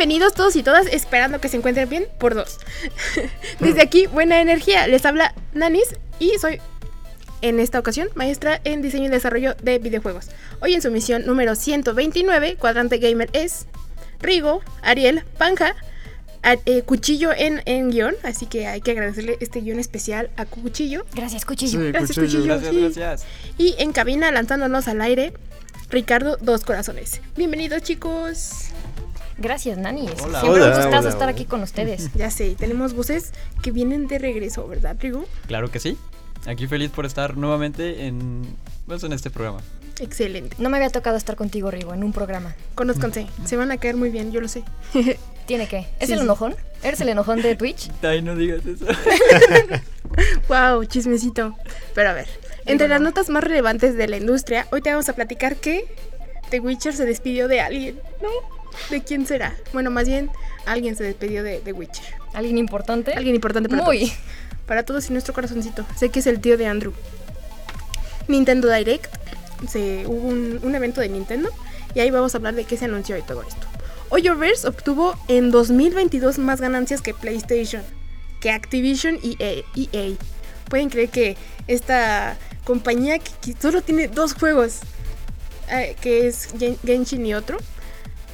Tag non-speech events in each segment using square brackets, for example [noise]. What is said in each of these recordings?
Bienvenidos todos y todas, esperando que se encuentren bien por dos. [laughs] Desde aquí, buena energía. Les habla Nanis y soy en esta ocasión maestra en diseño y desarrollo de videojuegos. Hoy en su misión número 129, Cuadrante Gamer es Rigo, Ariel, Panja, a- eh, Cuchillo en, en guion, así que hay que agradecerle este guion especial a Cuchillo. Gracias, cuchillo. Gracias, Cuchillo. Gracias, sí. gracias. Y en cabina, lanzándonos al aire, Ricardo Dos Corazones. Bienvenidos chicos. Gracias, Nani. Hola. Siempre Hola, un gustazo hola, estar hola. aquí con ustedes. Ya sé, tenemos voces que vienen de regreso, ¿verdad, Rigo? Claro que sí. Aquí feliz por estar nuevamente en, pues, en este programa. Excelente. No me había tocado estar contigo, Rigo, en un programa. Conózcanse, se van a caer muy bien, yo lo sé. [laughs] ¿Tiene que? ¿Es Sí, el sí. enojón? ¿Eres el enojón de Twitch? [laughs] Ay, no digas eso. [laughs] wow, chismecito. Pero a ver, entre las notas más relevantes de la industria, hoy te vamos a platicar que The Witcher se despidió de alguien, ¿no? ¿De quién será? Bueno, más bien, alguien se despidió de The Witcher. ¿Alguien importante? Alguien importante para Muy. todos. Para todos y nuestro corazoncito. Sé que es el tío de Andrew. Nintendo Direct. Se, hubo un, un evento de Nintendo. Y ahí vamos a hablar de qué se anunció y todo esto. Hoyoverse obtuvo en 2022 más ganancias que PlayStation, que Activision y EA. EA. Pueden creer que esta compañía que, solo tiene dos juegos, eh, que es Gen- Genshin y otro,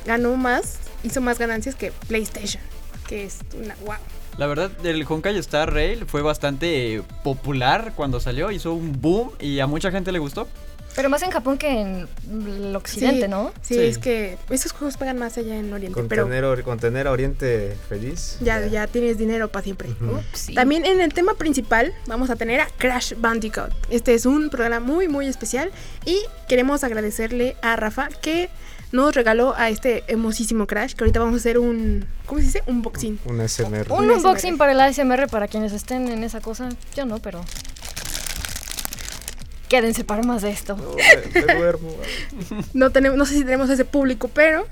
ganó más, hizo más ganancias que PlayStation, que es una wow. La verdad, el Honkai Star Rail fue bastante popular cuando salió, hizo un boom y a mucha gente le gustó. Pero más en Japón que en el occidente, Sí, ¿no? Sí, Sí. es que esos juegos pagan más allá en Oriente, pero Contener, ori- contener a Oriente feliz. ya, ya tienes dinero para siempre. Ujú. Upsi. También en el tema principal vamos a tener a Crash Bandicoot. Este es un programa muy muy especial y queremos agradecerle a Rafa que nos regaló a este hermosísimo Crash, que ahorita vamos a hacer un, ¿cómo se dice? Un boxing. Un SMR. Un Un unboxing ASMR. para el ASMR para quienes estén en esa cosa. Yo no, pero. Quédense para más de esto. No, me- me duermo. [laughs] No, tenemos, no sé si tenemos ese público, pero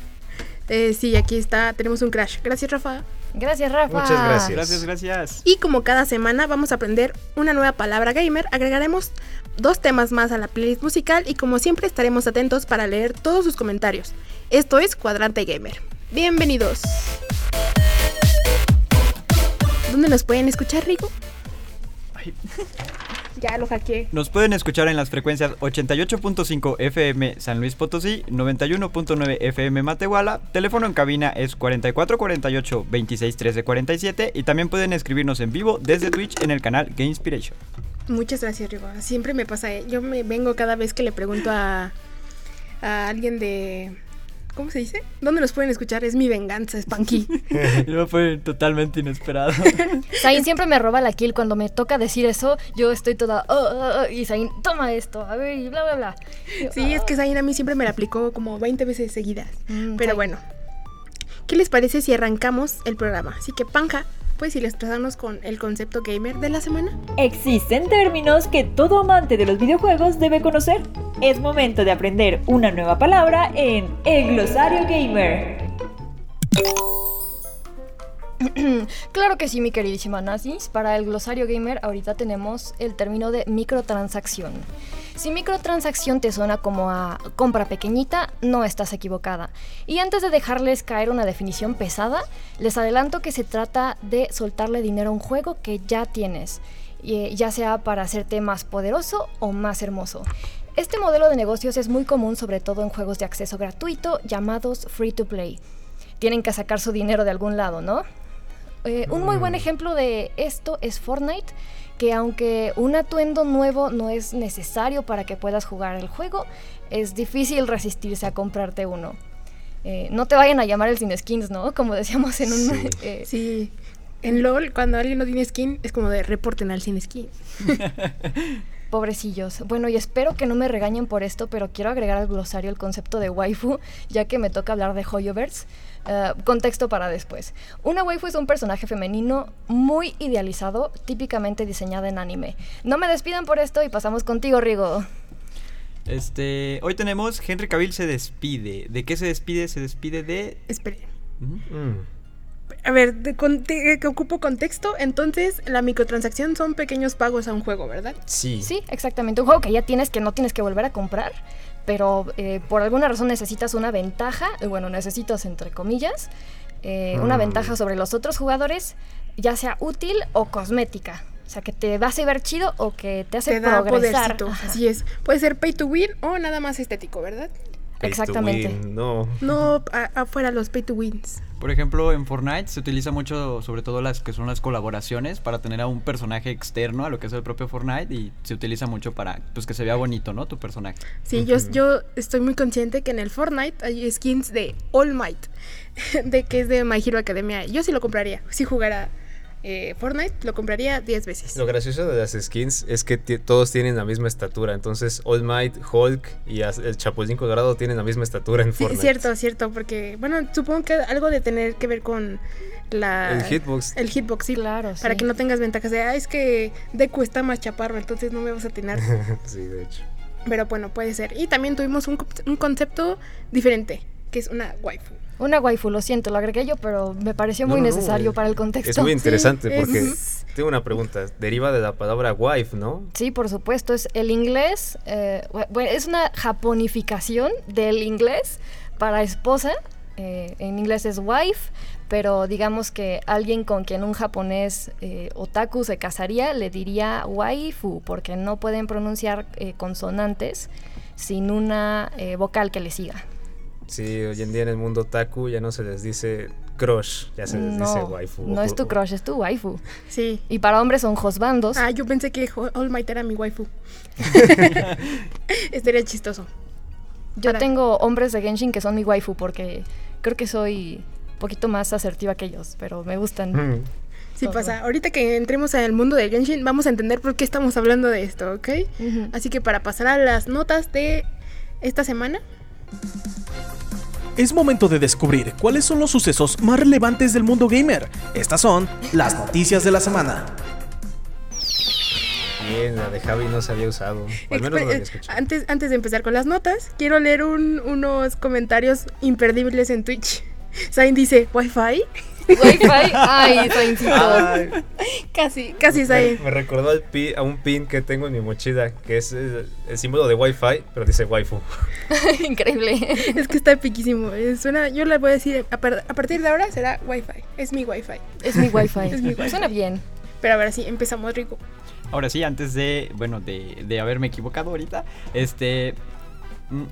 eh, sí, aquí está, tenemos un Crash. Gracias Rafa. Gracias, Rafa. Muchas gracias. Gracias, gracias. Y como cada semana vamos a aprender una nueva palabra gamer, agregaremos dos temas más a la playlist musical y como siempre estaremos atentos para leer todos sus comentarios. Esto es Cuadrante Gamer. Bienvenidos. ¿Dónde nos pueden escuchar, Rigo? Ay. Ya lo hackeé. Nos pueden escuchar en las frecuencias 88.5 FM San Luis Potosí, 91.9 FM Matehuala, teléfono en cabina es 4448 26 13 47 y también pueden escribirnos en vivo desde Twitch en el canal Gamespiration. Muchas gracias, Rigo. Siempre me pasa. eh. Yo me vengo cada vez que le pregunto a, a alguien de... ¿Cómo se dice? ¿Dónde nos pueden escuchar? Es mi venganza, Spanky. No [laughs] [laughs] fue totalmente inesperado. [laughs] Zain siempre me roba la kill cuando me toca decir eso. Yo estoy toda. "Oh, oh, oh", y Zain, toma esto, a ver, y bla, bla, bla. Yo, Sí, es "Ah". que Zayn a mí siempre me la aplicó como 20 veces seguidas. Mm, Pero Zayn. bueno, ¿qué les parece si arrancamos el programa? Así que, Panja, pues ilustrarnos con el concepto gamer de la semana. Existen términos que todo amante de los videojuegos debe conocer. Es momento de aprender una nueva palabra en el glosario gamer. [clears throat] Claro que sí, mi queridísima Nazis. Para el glosario gamer, ahorita tenemos el término de microtransacción. Si microtransacción te suena como a compra pequeñita, no estás equivocada. Y antes de dejarles caer una definición pesada, les adelanto que se trata de soltarle dinero a un juego que ya tienes, y, ya sea para hacerte más poderoso o más hermoso. Este modelo de negocios es muy común sobre todo en juegos de acceso gratuito llamados free to play. Tienen que sacar su dinero de algún lado, ¿no? Eh, un muy buen ejemplo de esto es Fortnite, que aunque un atuendo nuevo no es necesario para que puedas jugar el juego, es difícil resistirse a comprarte uno. Eh, no te vayan a llamar el sin skins, ¿no? Como decíamos en un... Sí. [laughs] eh, Sí, en LOL, cuando alguien no tiene skin, es como de reporten al sin skin. [laughs] pobrecillos. Bueno, y espero que no me regañen por esto, pero quiero agregar al glosario el concepto de waifu, ya que me toca hablar de Hoyoverse. Eh, contexto para después. Una waifu es un personaje femenino muy idealizado, típicamente diseñado en anime. No me despidan por esto y pasamos contigo, Rigo. Este, hoy tenemos Henry Cavill se despide. ¿De qué se despide? Se despide de. Espere. Mm. A ver, de conte- que ocupo contexto. Entonces, la microtransacción son pequeños pagos a un juego, ¿verdad? Sí. Sí, exactamente. Un juego que ya tienes que no tienes que volver a comprar, pero eh, por alguna razón necesitas una ventaja, eh, bueno, necesitas entre comillas, eh, una Mm. ventaja sobre los otros jugadores, ya sea útil o cosmética. O sea, que te hace ver chido o que te hace Te da progresar. podercito. Así es. Puede ser pay to win o nada más estético, ¿verdad? Pay to Exactamente. win, No. No afuera los pay to wins. Por ejemplo, en Fortnite se utiliza mucho, sobre todo las que son las colaboraciones, para tener a un personaje externo a lo que es el propio Fortnite y se utiliza mucho para pues que se vea bonito, ¿no? Tu personaje. Sí, yo, yo estoy muy consciente que en el Fortnite hay skins de All Might, [laughs] de que es de My Hero Academia. Yo sí lo compraría. Si jugara eh, Fortnite, lo compraría 10 veces. Lo gracioso de las skins es que todos tienen la misma estatura. Entonces, All Might, Hulk y as- el Chapulín Colorado tienen la misma estatura en Sí, Fortnite. cierto, cierto, porque, bueno, supongo que algo de tener que ver con la... El hitbox. El hitbox, sí. Claro, Para sí. que no tengas ventajas de, ah, es que Deku está más chaparro, entonces no me vas a tener. [laughs] sí, de hecho. Pero bueno, puede ser. Y también tuvimos un, un concepto diferente, que es una waifu. Una waifu, lo siento, lo agregué yo, pero me pareció No, muy no, necesario para el contexto. Es muy interesante Sí, porque es- tengo una pregunta. Deriva de la palabra wife, ¿no? Sí, por supuesto, es el inglés, eh, es una japonificación del inglés para esposa. eh, en inglés es wife, pero digamos que alguien con quien un japonés eh, otaku se casaría le diría waifu, porque no pueden pronunciar eh, consonantes sin una eh, vocal que le siga. Sí, hoy en día en el mundo taku ya no se les dice crush, ya se les dice waifu. no es tu crush, es tu waifu. Sí. Y para hombres son josbandos. Ah, yo pensé que All Might era mi waifu. [laughs] Estaría chistoso. Yo para- tengo hombres de Genshin que son mi waifu porque creo que soy un poquito más asertiva que ellos, pero me gustan. Mm. Sí pasa. Ahorita que entremos al mundo de Genshin, vamos a entender por qué estamos hablando de esto, ¿ok? Así que para pasar a las notas de esta semana, Es momento de descubrir cuáles son los sucesos más relevantes del mundo gamer. Estas son las noticias de la semana. Bien, la de Javi no se había usado. O al menos no la había Expe- escuchado. antes, antes de empezar con las notas, quiero leer un- unos comentarios imperdibles en Twitch. [laughs] Zain dice, ¿Wi-Fi? Wi-Fi, [laughs] ay. Ay, Casi, casi me, Zain. me recordó al pi- a un pin que tengo en mi mochila, que es el, el símbolo de Wi-Fi, pero dice waifu. [laughs] Increíble. Es que está epiquísimo. eh, Suena, yo le voy a decir, a, par- a partir de ahora será Wi-Fi. Es mi Wi-Fi. Es mi Wi-Fi. [laughs] Es mi Wi-Fi. Suena bien. Pero ahora sí, empezamos, Rico. Ahora sí, antes de, bueno, de, de haberme equivocado ahorita, este,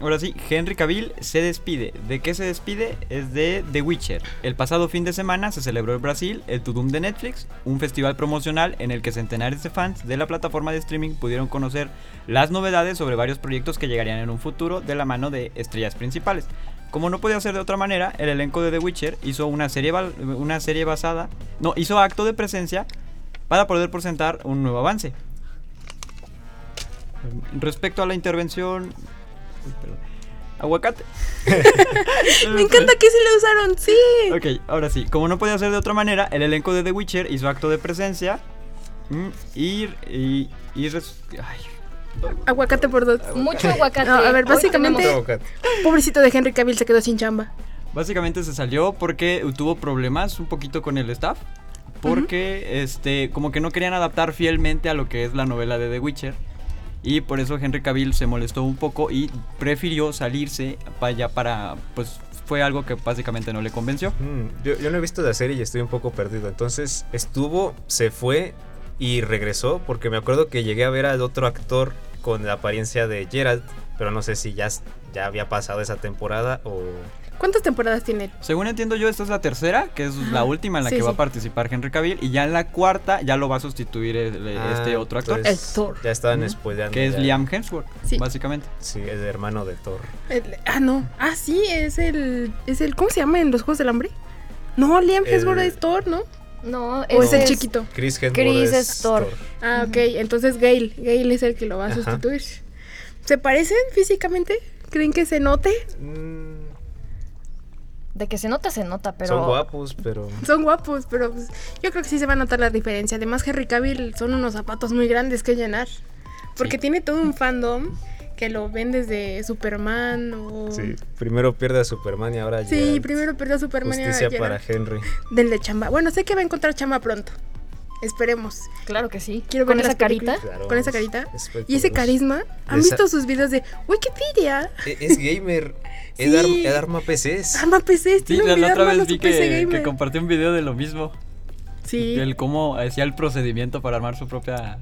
ahora sí, Henry Cavill se despide. ¿De qué se despide? Es de The Witcher. El pasado fin de semana se celebró en Brasil el Tudum de Netflix, un festival promocional en el que centenares de fans de la plataforma de streaming pudieron conocer las novedades sobre varios proyectos que llegarían en un futuro de la mano de estrellas principales. Como no podía ser de otra manera, el elenco de The Witcher hizo una serie, una serie basada, no, hizo acto de presencia para poder presentar un nuevo avance. Respecto a la intervención... Perdón. Aguacate. [laughs] Me encanta que sí le usaron, sí. Ok, ahora sí. Como no podía ser de otra manera, el elenco de The Witcher hizo acto de presencia. mm, Y... y, y res- ay, Aguacate por dos. Mucho aguacate. No, a ver, básicamente-. Pobrecito de Henry Cavill se quedó sin chamba. Básicamente se salió porque tuvo problemas un poquito con el staff. Porque, este, como que no querían adaptar fielmente a lo que es la novela de The Witcher. Y por eso Henry Cavill se molestó un poco y prefirió salirse para allá para, pues, fue algo que básicamente no le convenció. Mm, yo, yo no he visto la serie y estoy un poco perdido. Entonces estuvo, se fue y regresó porque me acuerdo que llegué a ver al otro actor con la apariencia de Geralt, pero no sé si ya, ya había pasado esa temporada o... ¿Cuántas temporadas tiene él? Según entiendo yo, esta es la tercera, que es la última en la Sí, que va a participar Henry Cavill. Y ya en la cuarta ya lo va a sustituir el- este Ah, otro actor, entonces El Thor. Ya estaban Ujú. spoileando. que es ya. Liam Hemsworth, Sí. básicamente. Sí, el hermano de Thor. El- ah, no. Ah, sí, es el, es el. ¿Cómo se llama en los Juegos del Hambre? No, Liam Hemsworth es Thor, ¿no? No, ¿O es el chiquito? Chris Hemsworth Chris es es Thor. Thor. Ah, ok. Entonces Gale. Gale es el que lo va a Ajá. sustituir. ¿Se parecen físicamente? ¿Creen que se note? Mm, De que se nota, se nota, pero. Son guapos, pero... Son guapos, pero pues, yo creo que sí se va a notar la diferencia. Además, Henry Cavill son unos zapatos muy grandes que llenar. Porque Sí. tiene todo un fandom que lo ven desde Superman o... Sí, primero pierde a Superman y ahora Sí, Geralt. primero perdió a Superman y ahora Justicia para. Henry. Denle chamba. Bueno, sé que va a encontrar chamba pronto. Esperemos. Claro que sí. Quiero ver Con esa carita. Claro, Con esa es- carita. Y ese carisma. ¿Han Esa- visto sus videos de Wikipedia? E- Es gamer. [laughs] Sí. Él, arma, PCs. Arma PCs. Sí, Tiene un la, video otra vez vi que, que compartió un video de lo mismo. Sí. El cómo hacía el procedimiento para armar su propia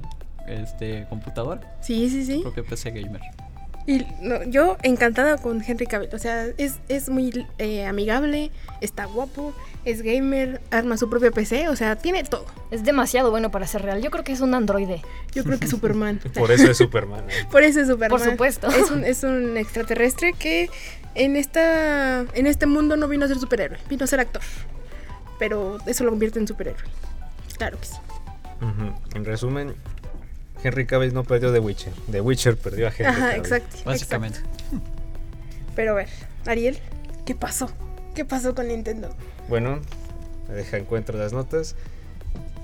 este, computadora, Sí, sí, sí. su propio PC gamer. Y no, yo encantada con Henry Cavill. O sea, es, es muy eh, amigable, está guapo, es gamer, arma su propio PC. O sea, tiene todo. Es demasiado bueno para ser real. Yo creo que es un androide. Yo creo que Superman. [laughs] Por eso es Superman. ¿eh? Por eso es Superman. Por supuesto. Es un, es un extraterrestre que en esta en este mundo no vino a ser superhéroe, vino a ser actor. Pero eso lo convierte en superhéroe. Claro que sí. Ujú. En resumen, Henry Cavill no perdió The Witcher. The Witcher perdió a Henry Ajá, Cavill. exacto. Básicamente. exacto. Pero a ver, Ariel, ¿qué pasó? ¿Qué pasó con Nintendo? Bueno, me deja encuentro las notas.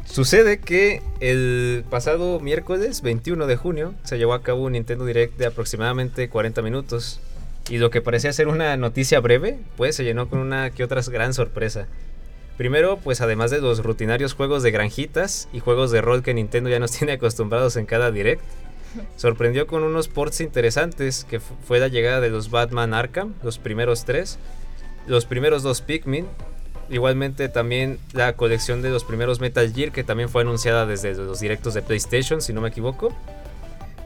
Sucede que el pasado miércoles 21 de junio se llevó a cabo un Nintendo Direct de aproximadamente 40 minutos. Y lo que parecía ser una noticia breve, pues se llenó con una que otra gran sorpresa. Primero, pues además de los rutinarios juegos de granjitas y juegos de rol que Nintendo ya nos [laughs] tiene acostumbrados en cada Direct, sorprendió con unos ports interesantes que fu- fue la llegada de los Batman Arkham, los primeros tres, los primeros dos Pikmin, igualmente también la colección de los primeros Metal Gear que también fue anunciada desde los directos de PlayStation, si no me equivoco.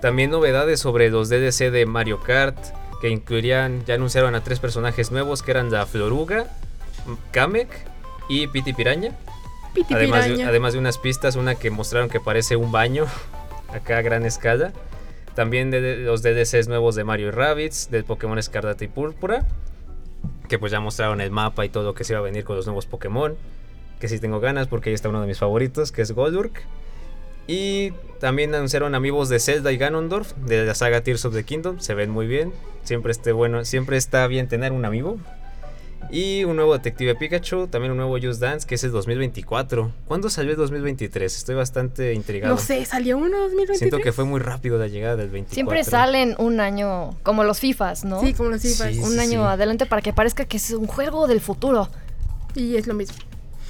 También novedades sobre los DLC de Mario Kart, que incluirían, ya anunciaron a tres personajes nuevos que eran la Floruga, Kamek y Piti Piraña. Piti Además de, piraña. además de unas pistas, una que mostraron que parece un baño, [laughs] acá a gran escala. También de, de los DLCs nuevos de Mario y Rabbids, del Pokémon Escarlata y Púrpura, que pues ya mostraron el mapa y todo lo que se iba a venir con los nuevos Pokémon, que sí tengo ganas porque ahí está uno de mis favoritos, que es Golurk. Y también anunciaron amigos de Zelda y Ganondorf, de la saga Tears of the Kingdom, se ven muy bien, siempre, esté bueno, siempre está bien tener un amigo. Y un nuevo Detective Pikachu, también un nuevo Just Dance, que es el 2024. ¿Cuándo salió el 2023? Estoy bastante intrigado. No sé, salió uno 2023. Siento que fue muy rápido la llegada del 24. Siempre salen un año, como los FIFAs, ¿no? Sí, como los FIFAs. Sí. un año adelante para que parezca que es un juego del futuro. Y es lo mismo.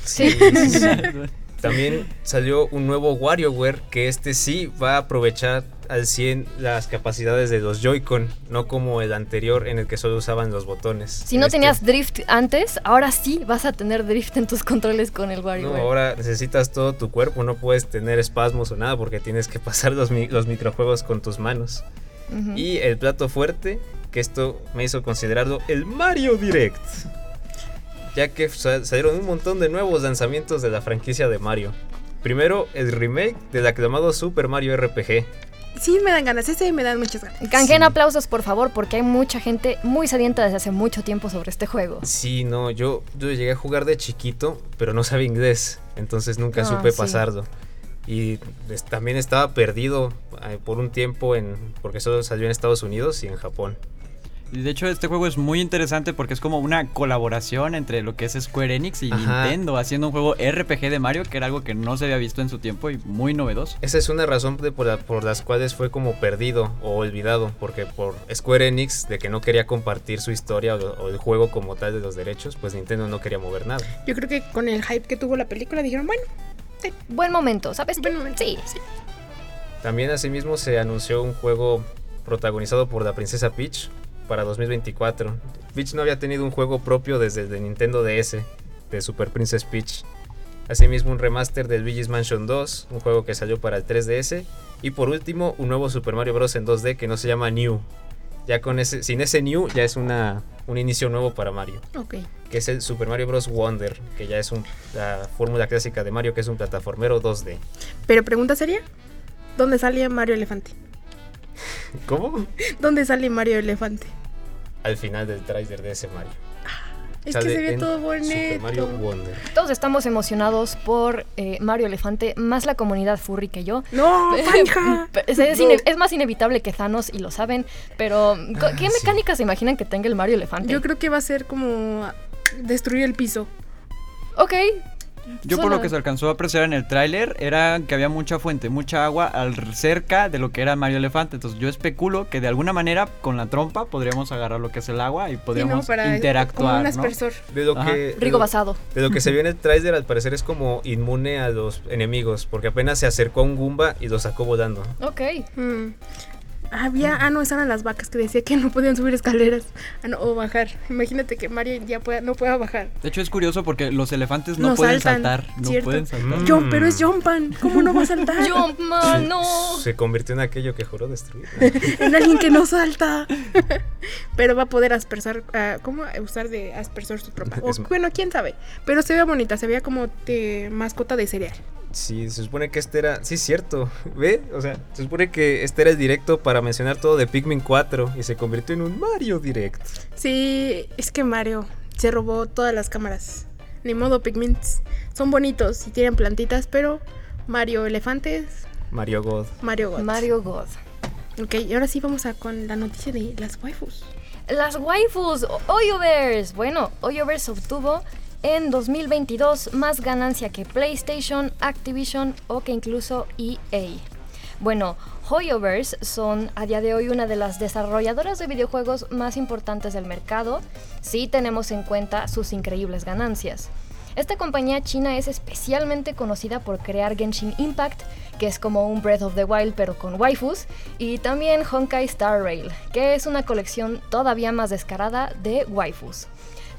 Sí. [laughs] También salió un nuevo WarioWare que este sí va a aprovechar al 100 las capacidades de los Joy-Con, no como el anterior en el que solo usaban los botones. Si no este- tenías drift antes, ahora sí vas a tener drift en tus controles con el No, WarioWare. ahora necesitas todo tu cuerpo, no puedes tener espasmos o nada porque tienes que [laughs] pasar los, mi- los microjuegos con tus manos. Y el plato fuerte, que esto me hizo considerarlo el Mario Direct. Ya que sa- salieron un montón de nuevos lanzamientos de la franquicia de Mario. Primero, el remake del aclamado Super Mario RPG. Sí, me dan ganas. Ese me dan muchas ganas. Canjeen Sí. aplausos, por favor, porque hay mucha gente muy sedienta desde hace mucho tiempo sobre este juego. Sí, no, yo, yo llegué a jugar de chiquito, pero no sabía inglés, entonces nunca Ah, supe sí. pasarlo. Y también estaba perdido eh, por un tiempo en porque solo salió en Estados Unidos y en Japón. Y de hecho este juego es muy interesante porque es como una colaboración entre lo que es Square Enix y Ajá. Nintendo haciendo un juego RPG de Mario que era algo que no se había visto en su tiempo y muy novedoso. Esa es una razón de- por, la- por las cuales fue como perdido o olvidado, porque por Square Enix, de que no quería compartir su historia o, o el juego como tal de los derechos, pues Nintendo no quería mover nada. Yo creo que con el hype que tuvo la película dijeron, bueno, Buen momento, ¿sabes? Buen momento. Sí. También asimismo se anunció un juego protagonizado por la princesa Peach para 2024. Peach no había tenido un juego propio desde el Nintendo DS, de Super Princess Peach. Asimismo un remaster del Luigi's Mansion 2, un juego que salió para el 3DS. Y por último un nuevo Super Mario Bros. en 2D que no se llama New. Ya con ese, sin ese New ya es una, un inicio nuevo para Mario. ok. Que es el Super Mario Bros. Wonder, que ya es un- la fórmula clásica de Mario, que es un plataformero 2D. Pero pregunta sería, ¿dónde sale Mario Elefante? ¿Cómo? ¿Dónde sale Mario Elefante? Al final del tráiler de ese Mario. Es que se ve todo Super Mario bonito. Wonder. Todos estamos emocionados por eh, Mario Elefante, más la comunidad furry que yo. ¡No! [laughs] Es, es más inevitable que Thanos y lo saben, pero ¿qué sí. mecánicas se imaginan que tenga el Mario Elefante? Yo creo que va a ser como destruir el piso. Ok. Yo por lo que se alcanzó a apreciar en el tráiler era que había mucha fuente, mucha agua al cerca de lo que era Mario Elefante. Entonces yo especulo que de alguna manera con la trompa podríamos agarrar lo que es el agua y Sí, ¿no? podríamos Para como interactuar. un ¿no? De lo Ajá. que, de Rigo lo- basado. de lo que se vio en el trailer, al parecer es como inmune a los enemigos, porque apenas se acercó a un Goomba y lo sacó volando. Ok. Mm. Había, ah, no, esas eran las vacas que decía que no podían subir escaleras ah, no, o bajar. Imagínate que Mario ya pueda, no pueda bajar. De hecho es curioso porque los elefantes no, No pueden saltan, saltar. No cierto. pueden saltar. Mm. Jump, pero es Jumpan. ¿Cómo no va a saltar? Jumpman, no. Se convirtió en aquello que juró destruir. [laughs] en alguien que no salta. [laughs] pero va a poder aspersar, ah, ¿cómo usar de aspersor su? O, Es- bueno, quién sabe. Pero se ve bonita, se veía como de mascota de cereal. Sí, se supone que este era. Sí, es cierto. [laughs] ¿Ve? O sea, se supone que este era el directo para mencionar todo de Pikmin 4 y se convirtió en un Mario Direct. Sí, es que Mario se robó todas las cámaras. Ni modo, Pigments. Son bonitos y tienen plantitas, pero Mario elefantes, Mario God. Mario God. Mario God. Ok, y ahora sí vamos a con la noticia de las waifus. Las waifus, Oyoverse. Bueno, Oyoverse obtuvo en 2022 más ganancia que PlayStation, Activision o que incluso EA. Bueno, Hoyoverse son a día de hoy una de las desarrolladoras de videojuegos más importantes del mercado, si tenemos en cuenta sus increíbles ganancias. Esta compañía china es especialmente conocida por crear Genshin Impact, que es como un Breath of the Wild pero con waifus, y también Honkai Star Rail, que es una colección todavía más descarada de waifus.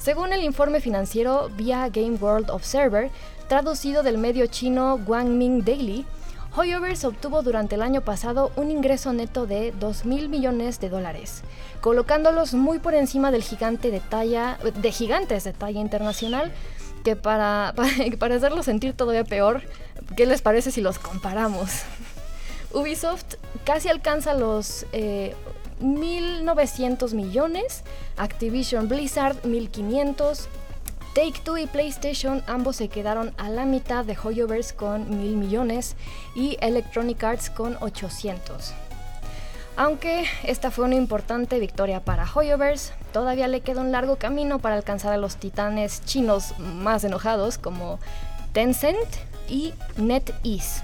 Según el informe financiero vía Game World Observer, traducido del medio chino Guangming Daily, Hoyoverse obtuvo durante el año pasado un ingreso neto de 2 mil millones de dólares, colocándolos muy por encima del gigante de talla, de gigantes de talla internacional, que para, [laughs] para, para hacerlo sentir todavía peor, ¿qué les parece si los comparamos? [laughs] Ubisoft casi alcanza los eh, 1.900 millones, Activision Blizzard 1.500, Take Two y PlayStation ambos se quedaron a la mitad de Hoyoverse con 1.000 millones y Electronic Arts con 800. Aunque esta fue una importante victoria para Hoyoverse, todavía le queda un largo camino para alcanzar a los titanes chinos más enojados como Tencent y NetEase.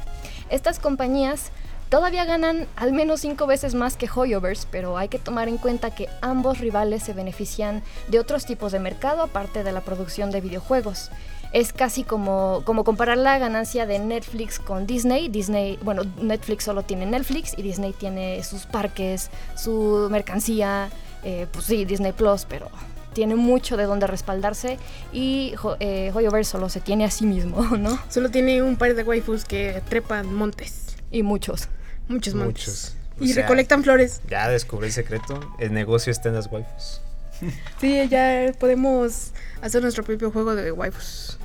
Estas compañías todavía ganan al menos 5 veces más que Hoyoverse, pero hay que tomar en cuenta que ambos rivales se benefician de otros tipos de mercado aparte de la producción de videojuegos. Es casi como, como comparar la ganancia de Netflix con Disney. Disney, bueno, Netflix solo tiene Netflix y Disney tiene sus parques, su mercancía, eh, pues sí, Disney Plus, pero tiene mucho de donde respaldarse y eh, Hoyoverse solo se tiene a sí mismo, [laughs] ¿no? Solo tiene un par de waifus que trepan montes. Y muchos. Muchos montes. Muchos. Y sea, recolectan flores. Ya descubrí el secreto. El negocio está en las waifus. Sí, ya podemos hacer nuestro propio juego de waifus.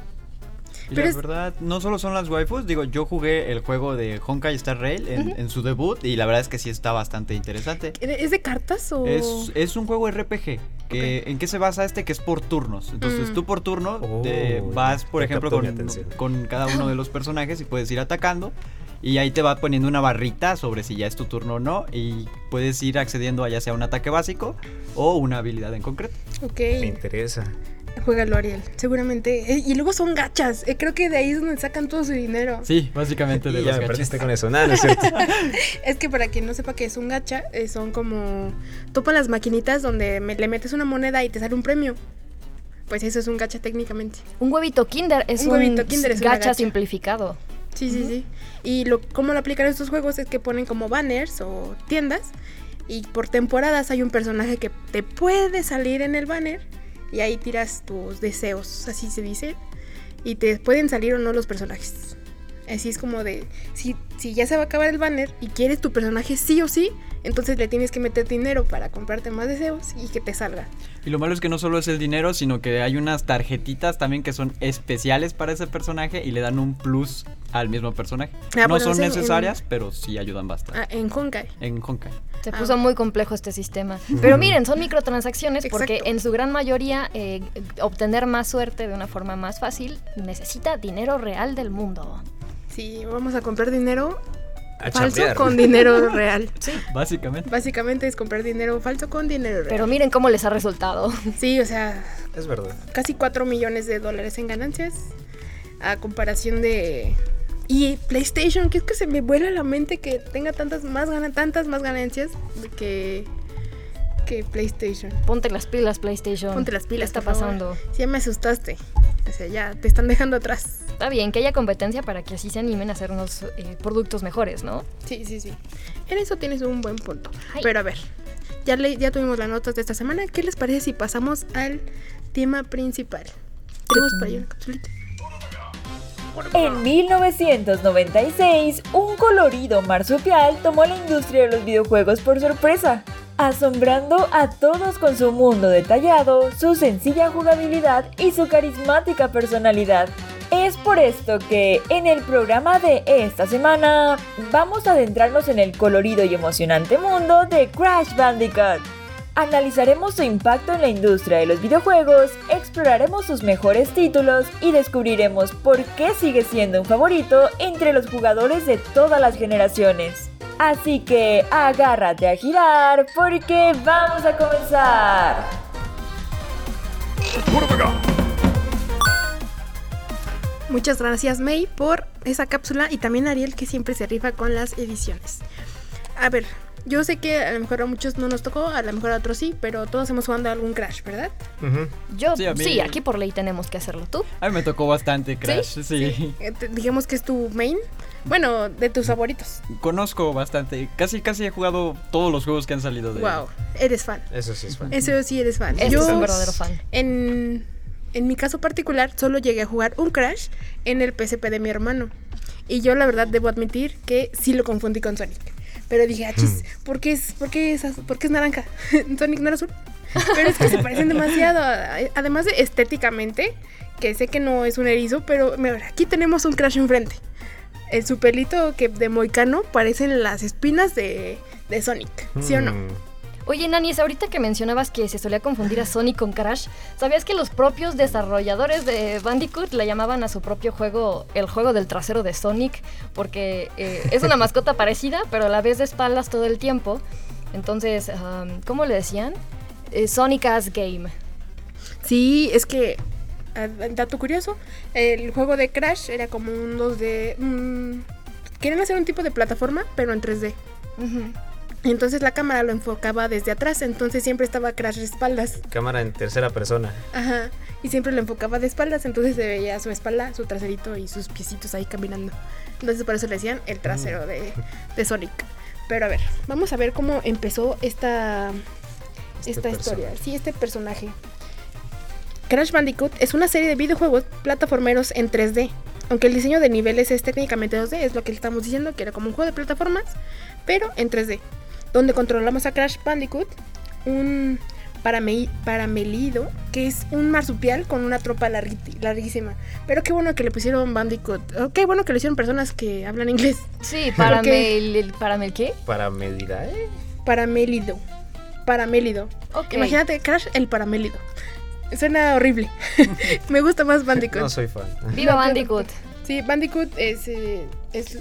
Y Pero la es- verdad, no solo son las waifus, digo, yo jugué el juego de Honkai Star Rail en, en su debut y la verdad es que sí está bastante interesante. ¿Es de cartas o...? Es, es un juego RPG. Que, ¿En qué se basa este? Que es por turnos. Entonces Mm. tú por turno Oh, te vas, por ejemplo, con, con cada uno de los [laughs] personajes y puedes ir atacando. Y ahí te va poniendo una barrita sobre si ya es tu turno o no. Y puedes ir accediendo a ya sea un ataque básico o una habilidad en concreto. Ok. Me interesa. Juégalo, Ariel. Seguramente. Eh, y luego son gachas. Eh, creo que de ahí es donde sacan todo su dinero. Sí, básicamente de Y ya los me gachas. perdiste con eso. Nada, no es cierto. [laughs] Es que para quien no sepa que es un gacha, eh, son como. Topan las maquinitas donde me- le metes una moneda y te sale un premio. Pues eso es un gacha técnicamente. Un huevito Kinder es Un un, huevito Kinder es gacha, gacha. simplificado. Sí, sí, sí. Y lo, cómo lo aplican estos juegos es que ponen como banners o tiendas. Y por temporadas hay un personaje que te puede salir en el banner. Y ahí tiras tus deseos, así se dice. Y te pueden salir o no los personajes. Así es como de, si, si ya se va a acabar el banner y quieres tu personaje sí o sí, entonces le tienes que meter dinero para comprarte más deseos y que te salga. Y lo malo es que no solo es el dinero, sino que hay unas tarjetitas también que son especiales para ese personaje y le dan un plus al mismo personaje. Ah, no bueno, son en- necesarias, pero sí ayudan bastante. Ah, en Honkai. En Honkai. Se Ah. puso muy complejo este sistema. Pero miren, son microtransacciones porque Exacto. en su gran mayoría eh, obtener más suerte de una forma más fácil necesita dinero real del mundo. Sí, vamos a comprar dinero A falso chambear. con dinero [laughs] real. Básicamente. Básicamente es comprar dinero falso con dinero real. Pero miren cómo les ha resultado. Sí, o sea, Es verdad. casi 4 millones de dólares en ganancias a comparación de y PlayStation, que es que se me vuela la mente que tenga tantas más tantas más ganancias que que PlayStation. Ponte las pilas, PlayStation. Ponte las pilas, ¿Qué está por pasando? Sí, ya me asustaste. O sea, ya te están dejando atrás. Está bien que haya competencia para que así se animen a hacer unos eh, productos mejores, ¿no? Sí, sí, sí. En eso tienes un buen punto. Ay. Pero a ver, ya, le- ya tuvimos las notas de esta semana. ¿Qué les parece si pasamos al tema principal? Tenemos por ahí una capsulita. En 1996, un colorido marsupial tomó la industria de los videojuegos por sorpresa, asombrando a todos con su mundo detallado, su sencilla jugabilidad y su carismática personalidad. Es por esto que en el programa de esta semana vamos a adentrarnos en el colorido y emocionante mundo de Crash Bandicoot. Analizaremos su impacto en la industria de los videojuegos, exploraremos sus mejores títulos y descubriremos por qué sigue siendo un favorito entre los jugadores de todas las generaciones. Así que agárrate a girar porque vamos a comenzar. Muchas gracias May por esa cápsula y también Ariel que siempre se rifa con las ediciones. A ver, yo sé que a lo mejor a muchos no nos tocó, a lo mejor a otros sí, pero todos hemos jugado algún Crash, ¿verdad? Yo Sí, a mí- sí, aquí por ley tenemos que hacerlo. ¿Tú? A mí me tocó bastante Crash, sí. Eh, te- digamos que es tu main, bueno, de tus favoritos. Conozco bastante. Casi, casi he jugado todos los juegos que han salido de él. Wow, eres fan. Eso sí es fan. Eso sí eres fan. Este Yo, es un verdadero fan. En, en mi caso particular, solo llegué a jugar un Crash en el PSP de mi hermano. Y yo, la verdad, debo admitir que sí lo confundí con Sonic. Pero dije, achis, ¿por qué es, por qué es, por qué es naranja? [laughs] Sonic no era azul. Pero es que se parecen demasiado. Además de estéticamente, que sé que no es un erizo, pero mira, aquí tenemos un Crash enfrente. En su pelito que de moicano parecen las espinas de, de Sonic, ¿sí o no? Oye, Nanis, ahorita que mencionabas que se solía confundir a Sonic con Crash, ¿sabías que los propios desarrolladores de Bandicoot le llamaban a su propio juego el juego del trasero de Sonic? Porque eh, es una mascota [laughs] parecida, pero a la vez de espaldas todo el tiempo. Entonces, um, ¿cómo le decían? Eh, Sonic as Game. Sí, es que, ah, dato curioso, el juego de Crash era como un 2D... mm, querían hacer un tipo de plataforma, pero en 3D. Ujú. Entonces la cámara lo enfocaba desde atrás, entonces siempre estaba Crash de espaldas. Cámara en tercera persona. Ajá. Y siempre lo enfocaba de espaldas, entonces se veía su espalda, su traserito y sus piecitos ahí caminando. Entonces por eso le decían el trasero de, de Sonic. Pero a ver, vamos a ver cómo empezó esta, Este esta historia. personaje. Sí, este personaje. Crash Bandicoot es una serie de videojuegos plataformeros en 3D. Aunque el diseño de niveles es técnicamente 2D, es lo que estamos diciendo, que era como un juego de plataformas, pero en 3D. Donde controlamos a Crash Bandicoot, un parame- paramelido, que es un marsupial con una tropa larguísima. Pero qué bueno que le pusieron Bandicoot. Oh, qué bueno que lo hicieron personas que hablan inglés. Sí, [laughs] para el, el- ¿para el qué? Para medida, ¿eh? Paramélido. Paramélido. Imagínate Crash el paramélido. Suena horrible. [laughs] Me gusta más Bandicoot. No soy fan. Viva [laughs] Bandicoot. Sí, Bandicoot es, eh, es,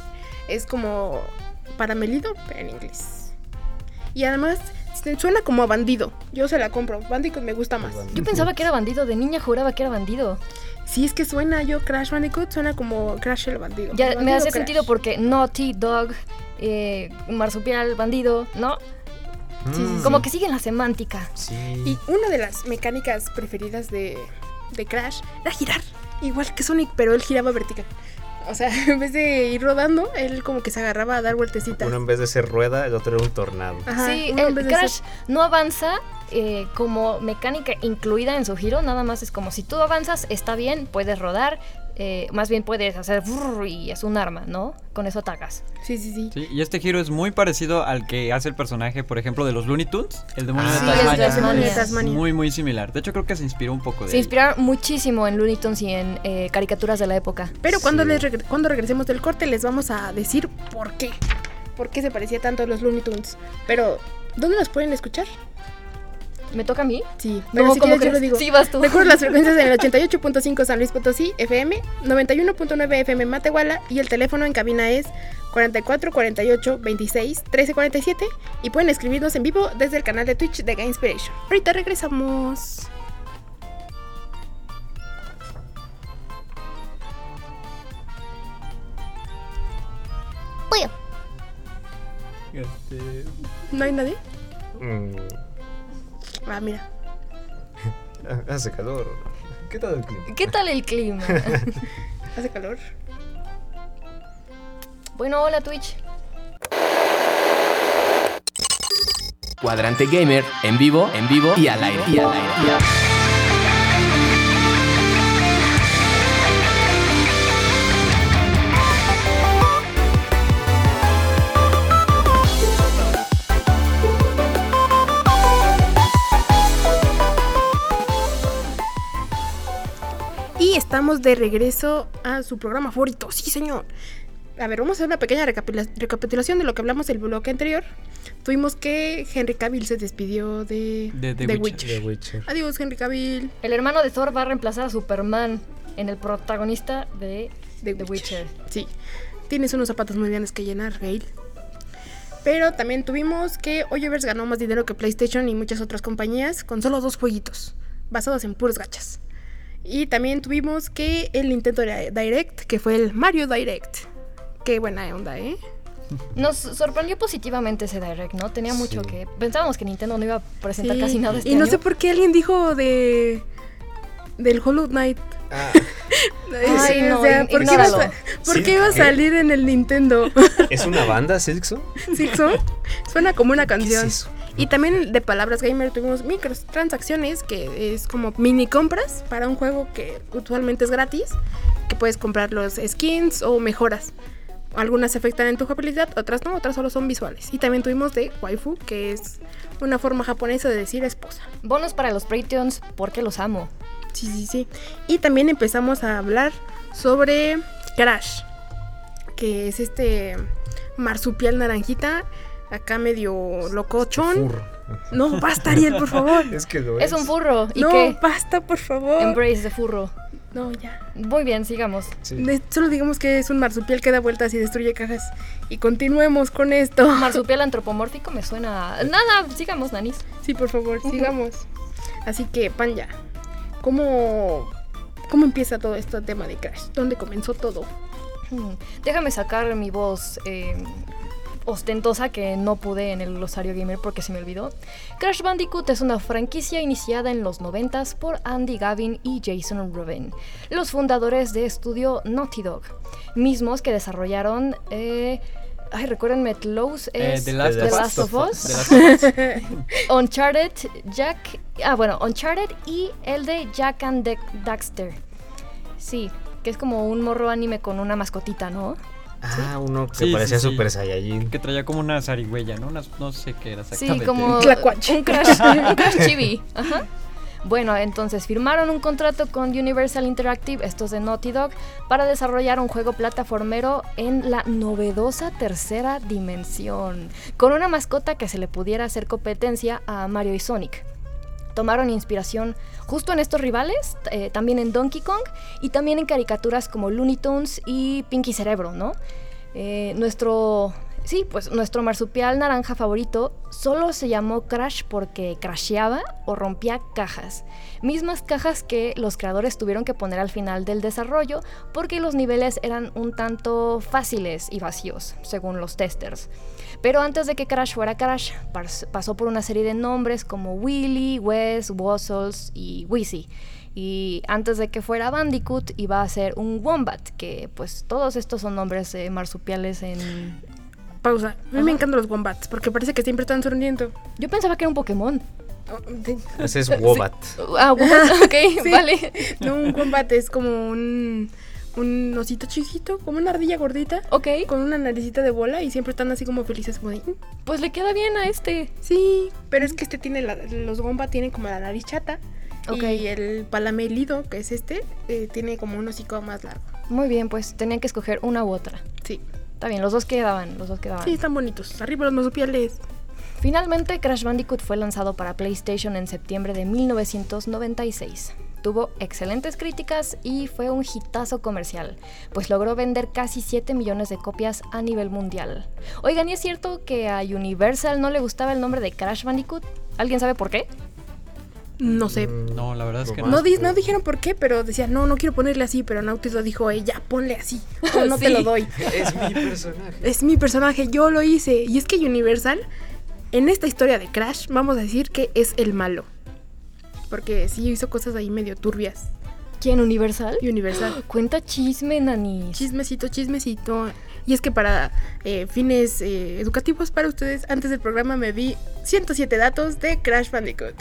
es como paramélido, pero en inglés. Y además se- suena como a bandido. Yo se la compro. Bandicoot me gusta más. Yo pensaba que era bandido, de niña juraba que era bandido. Sí, es que suena yo Crash Bandicoot, suena como Crash el bandido. Ya El me bandido hace Crash. sentido porque Naughty Dog, eh, marsupial, bandido, ¿no? Sí, sí, sí. Como que siguen la semántica. Sí. Y una de las mecánicas preferidas de, de Crash era girar. Igual que Sonic, pero él giraba vertical. O sea, [laughs] en vez de ir rodando, él como que se agarraba a dar vueltecitas. Uno en vez de ser rueda, el otro era un tornado. Ajá, sí, el vez de Crash ser- no avanza eh, como mecánica incluida en su giro, nada más es como si tú avanzas, está bien, puedes rodar, eh, más bien puedes hacer brrr y es un arma, ¿no? Con eso atacas. Sí, sí, sí. Sí, y este giro es muy parecido al que hace el personaje, por ejemplo, de los Looney Tunes, el demonio Ah, de sí, Tasmania. el de Tasmania. de Tasmania. Muy, muy similar. De hecho, creo que se inspiró un poco de Se ahí. inspiraron muchísimo en Looney Tunes y en eh, caricaturas de la época. Pero cuando, Sí. les regre- cuando regresemos del corte les vamos a decir por qué. por qué se parecía tanto a los Looney Tunes. Pero, ¿dónde los pueden escuchar? ¿Me toca a mí? Sí, pero No, si ¿cómo quieres yo lo crees? digo. Sí, vas tú. Recuerda las [laughs] frecuencias en el 88.5 San Luis Potosí FM, 91.9 FM Matehuala y el teléfono en cabina es 44 48 26 13 47 y pueden escribirnos en vivo desde el canal de Twitch de Game Inspiration. Ahorita regresamos. Este, ¿No hay nadie? mm, Ah, mira. [laughs] hace calor. ¿Qué tal el clima? ¿Qué tal el clima? [laughs] Hace calor. bueno, hola Twitch. Cuadrante Gamer, en vivo, en vivo y al aire. Y al aire. y al aire. Y estamos de regreso a su programa favorito. Sí, señor. A ver, vamos a hacer una pequeña recapitula- recapitulación de lo que hablamos el bloque anterior. Tuvimos que Henry Cavill se despidió de, De The The Witcher. The Witcher. Adiós, Henry Cavill. El hermano de Thor va a reemplazar a Superman en el protagonista de The The Witcher. Sí. Tienes unos zapatos muy grandes que llenar, Gail. Pero también tuvimos que Hoyoverse ganó más dinero que PlayStation y muchas otras compañías con solo dos jueguitos, basados en puros gachas. Y también tuvimos que el Nintendo Direct, que fue el Mario Direct. Qué buena onda, ¿eh? Nos sorprendió positivamente ese Direct, ¿no? Tenía mucho Sí. que... Pensábamos que Nintendo no iba a presentar Sí. casi nada este y no año. sé por qué alguien dijo de del Hollow Knight. Ah, [laughs] Ay, Sí, no, o sea, ¿por qué iba a, ignóralo. sa- por Sí, qué iba a ¿qué? salir en el Nintendo? ¿Es una banda, Silkson? [laughs] ¿Silkson? Suena como una ¿Qué es canción. eso? Y también de Palabras Gamer tuvimos microtransacciones, que es como mini compras para un juego que usualmente es gratis, que puedes comprar los skins o mejoras. Algunas afectan en tu jugabilidad, otras no, otras solo son visuales. Y también tuvimos de waifu, que es una forma japonesa de decir esposa. Bonos para los Patreons porque los amo. Sí, sí, sí. Y también empezamos a hablar sobre Crash, que es este marsupial naranjita, acá medio locochón. No, basta, Ariel, por favor. [laughs] Es que lo Es un furro. ¿Y no, qué? basta, por favor. Embrace de furro. No, ya. Muy bien, sigamos. Sí. De- solo digamos que es un marsupial que da vueltas y destruye cajas. Y continuemos con esto. [laughs] Marsupial antropomórfico me suena... a- Nada, sigamos, nanis. Sí, por favor, sigamos. Así que, Panja, ¿cómo, ¿cómo empieza todo este tema de Crash? ¿Dónde comenzó todo? Hmm, Déjame sacar mi voz eh, ostentosa que no pude en el glosario gamer porque se me olvidó. Crash Bandicoot es una franquicia iniciada en los 90 por Andy Gavin y Jason Rubin, los fundadores de estudio Naughty Dog, mismos que desarrollaron... eh, Ay, recuérdenme, Close Eh, es The Last The of Last Us. of Us, las- [laughs] Uncharted, Jack... Ah, bueno, Uncharted y el de Jack and Dax- Daxter. Sí, que es como un morro anime con una mascotita, ¿no? Ah, uno que Sí, parecía sí. Super Saiyajin. que traía como una zarigüeya, ¿no? No sé qué era exactamente. Sí, como un crash, un crash [laughs] chibi. Ajá. Bueno, entonces firmaron un contrato con Universal Interactive, estos de Naughty Dog, para desarrollar un juego plataformero en la novedosa tercera dimensión, con una mascota que se le pudiera hacer competencia a Mario y Sonic. Tomaron inspiración justo en estos rivales, eh, también en Donkey Kong y también en caricaturas como Looney Tunes y Pinky Cerebro, ¿no? Eh, nuestro, sí, pues nuestro marsupial naranja favorito solo se llamó Crash porque crasheaba o rompía cajas. Mismas cajas que los creadores tuvieron que poner al final del desarrollo porque los niveles eran un tanto fáciles y vacíos, según los testers. Pero antes de que Crash fuera Crash, pas- pasó por una serie de nombres como Willy, Wes, Wuzzles y Wheezy. Y antes de que fuera Bandicoot iba a ser un Wombat, que pues todos estos son nombres marsupiales en... Pausa. A mí Ajá. me encantan los wombats porque parece que siempre están sonriendo. Yo pensaba que era un Pokémon. Oh, Ese es Wobat. Ah, Wombat, [laughs] ok, Sí. vale. No, un wombat es como un, un osito chiquito, como una ardilla gordita, Ok, con una naricita de bola y siempre están así como felices como de... "Mm". pues le queda bien a este. Sí, pero es que este tiene la- los wombat tienen como la nariz chata Ok. y el palamelido, que es este, eh, tiene como un hocico más largo. Muy bien, pues tenían que escoger una u otra. Sí. Está bien, los dos quedaban, los dos quedaban. Sí, están bonitos. Arriba los marsupiales. Finalmente, Crash Bandicoot fue lanzado para PlayStation en septiembre de 1996. Tuvo excelentes críticas y fue un hitazo comercial, pues logró vender casi 7 millones de copias a nivel mundial. Oigan, ¿y es cierto que a Universal no le gustaba el nombre de Crash Bandicoot? ¿Alguien sabe por qué? No sé. Mm, No, la verdad es que no. No, di- no dijeron por qué, pero decían, no, no quiero ponerle así, pero Dog dijo, "Ey, ya, ponle así, [laughs] o no te lo doy. Es mi personaje. Es mi personaje, yo lo hice. Y es que Universal, en esta historia de Crash, vamos a decir que es el malo. Porque sí hizo cosas ahí medio turbias. ¿Quién Universal? Universal. [gasps] Cuenta chisme, nanis. Chismecito, chismecito. Y es que para eh, fines eh, educativos para ustedes, antes del programa me vi 107 datos de Crash Bandicoot.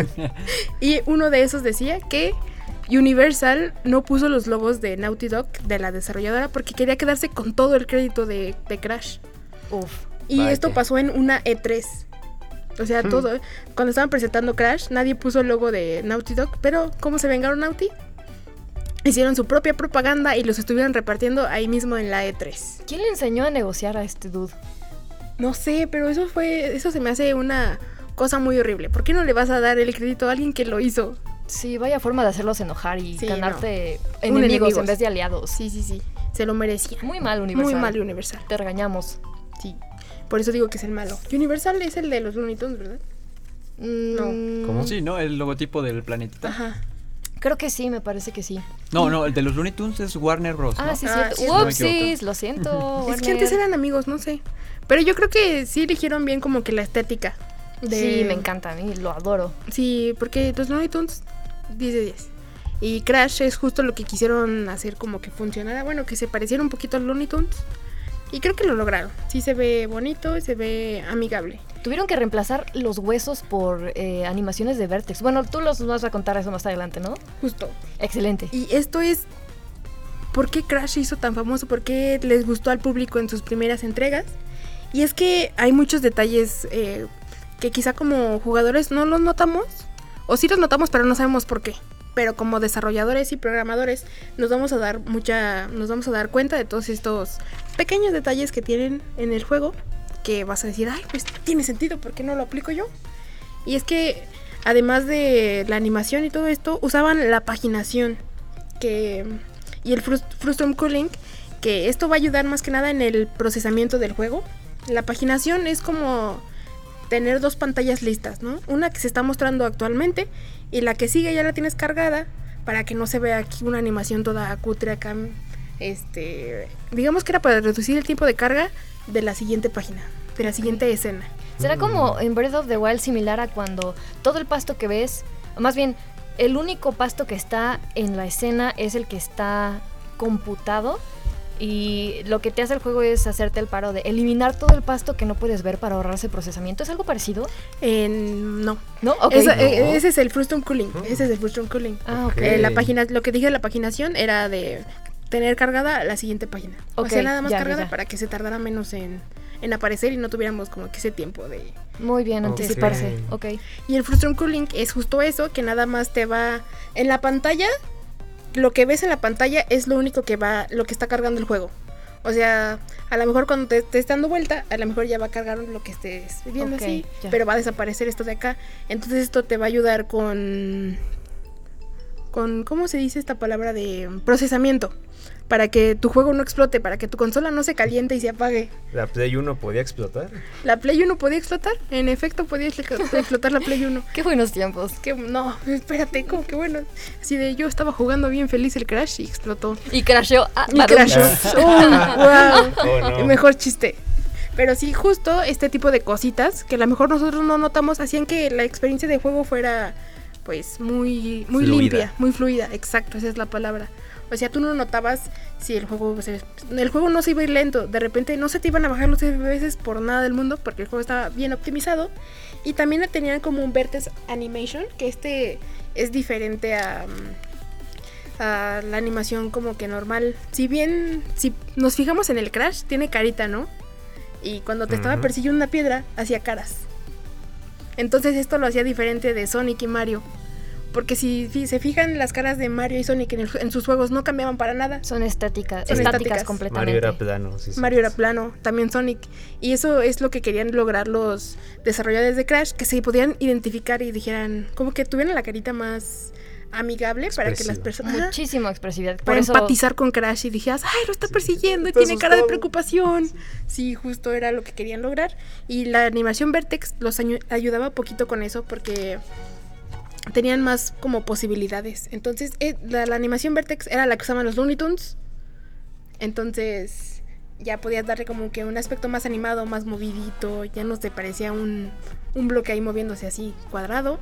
[laughs] y uno de esos decía que Universal no puso los logos de Naughty Dog, de la desarrolladora, porque quería quedarse con todo el crédito de, de Crash. Uf. Y Vaya. esto pasó en una E3. O sea, todo. Cuando estaban presentando Crash, nadie puso el logo de Naughty Dog. Pero, ¿cómo se vengaron Naughty? Hicieron su propia propaganda y los estuvieron repartiendo ahí mismo en la E3. ¿Quién le enseñó a negociar a este dude? No sé, pero eso fue. Eso se me hace una cosa muy horrible. ¿Por qué no le vas a dar el crédito a alguien que lo hizo? Sí, vaya forma de hacerlos enojar y Sí, ganarte enemigos. en vez de aliados. Sí, sí, sí. Se lo merecía. Muy mal, Universal. Muy mal Universal. Te regañamos. Sí. Por eso digo que es el malo. Universal es el de los Looney Tunes, ¿verdad? Mm, ¿Cómo? Sí, ¿no? El logotipo del planetita. Ajá. Creo que sí, me parece que sí. No, no, el de los Looney Tunes es Warner Bros. Ah, ¿no? sí, Ah, sí, no. Upsis, lo siento. [laughs] Es que antes eran amigos, no sé. Pero yo creo que sí eligieron bien como que la estética. de- Sí, me encanta, a mí lo adoro. Sí, porque los Looney Tunes 10 de 10. Y Crash es justo lo que quisieron hacer como que funcionara, bueno, que se pareciera un poquito a Looney Tunes. Y creo que lo lograron. Sí se ve bonito y se ve amigable. Tuvieron que reemplazar los huesos por eh, animaciones de Vertex. Bueno, tú los vas a contar eso más adelante, ¿no? Justo. Excelente. Y esto es por qué Crash hizo tan famoso, por qué les gustó al público en sus primeras entregas. Y es que hay muchos detalles eh, que quizá como jugadores no los notamos, o sí los notamos pero no sabemos por qué. Pero como desarrolladores y programadores nos vamos a dar mucha, nos vamos a dar cuenta de todos estos pequeños detalles que tienen en el juego, que vas a decir, ay, pues tiene sentido, ¿por qué no lo aplico yo? Y es que además de la animación y todo esto, usaban la paginación que y el frus- Frustum Cooling, que esto va a ayudar más que nada en el procesamiento del juego. La paginación es como tener dos pantallas listas, ¿no? Una que se está mostrando actualmente y la que sigue ya la tienes cargada para que no se vea aquí una animación toda cutre acá. Este, digamos que era para reducir el tiempo de carga de la siguiente página, de la siguiente escena. ¿Será como en Breath of the Wild similar a cuando todo el pasto que ves, más bien, el único pasto que está en la escena es el que está computado? Y lo que te hace el juego es hacerte el paro de eliminar todo el pasto que no puedes ver para ahorrarse procesamiento. ¿Es algo parecido? En- no, ¿No? Ok. Esa- No. e- ese es el Frustum Cooling, ese es el Frustum Cooling. Ah, ok. Ok. Eh, la página, lo que dije de la paginación era de tener cargada la siguiente página. Ok, o sea, nada más ya, cargada ya. para que se tardara menos en, en aparecer y no tuviéramos como que ese tiempo de... Muy bien, anticiparse. Ok. Y el Frustrum Cooling es justo eso, que nada más te va en la pantalla, lo que ves en la pantalla es lo único que va, lo que está cargando el juego. O sea, a lo mejor cuando te estés dando vuelta, a lo mejor ya va a cargar lo que estés viendo así, ya. pero va a desaparecer esto de acá. Entonces esto te va a ayudar con con ¿cómo se dice esta palabra de procesamiento? Para que tu juego no explote, para que tu consola no se caliente y se apague. ¿La Play 1 podía explotar? La Play 1 podía explotar, en efecto podía expl- explotar la Play 1. [laughs] Qué buenos tiempos. No, espérate, como que bueno. Así de yo estaba jugando bien feliz el Crash y explotó. Y crasheó. Ah, Y crashó. [laughs] Oh, wow. Oh, no. Mejor chiste. Pero sí, justo este tipo de cositas que a lo mejor nosotros no notamos hacían que la experiencia de juego fuera pues muy muy Fluida. limpia, muy fluida, exacto, esa es la palabra. O sea, tú no notabas si el juego el juego no se iba a ir lento, de repente no se te iban a bajar los FPS por nada del mundo porque el juego estaba bien optimizado y también tenían como un Vertex Animation, que este es diferente a mm, a la animación como que normal. Si bien, si nos fijamos en el Crash, tiene carita, ¿no? Y cuando te estaba persiguiendo una piedra, hacía caras. Entonces esto lo hacía diferente de Sonic y Mario. Porque si se fijan, las caras de Mario y Sonic en, el- en sus juegos no cambiaban para nada. Son estáticas, Son estáticas estáticas. completamente. Mario era plano. Sí, sí. Mario era plano, también Sonic. Y eso es lo que querían lograr los desarrolladores de Crash, que se podían identificar y dijeran, como que tuvieran la carita más amigable para que las personas... Muchísima expresividad. Por para eso, empatizar con Crash y dijeras, ay, lo está persiguiendo y está tiene cara de asustado". preocupación. Sí, justo era lo que querían lograr. Y la animación Vertex los ayudaba poquito con eso porque tenían más como posibilidades. Entonces, eh, la, animación Vertex era la que usaban los Looney Tunes. Entonces, ya podías darle como que un aspecto más animado, más movidito. Ya no te parecía un, un bloque ahí moviéndose así cuadrado.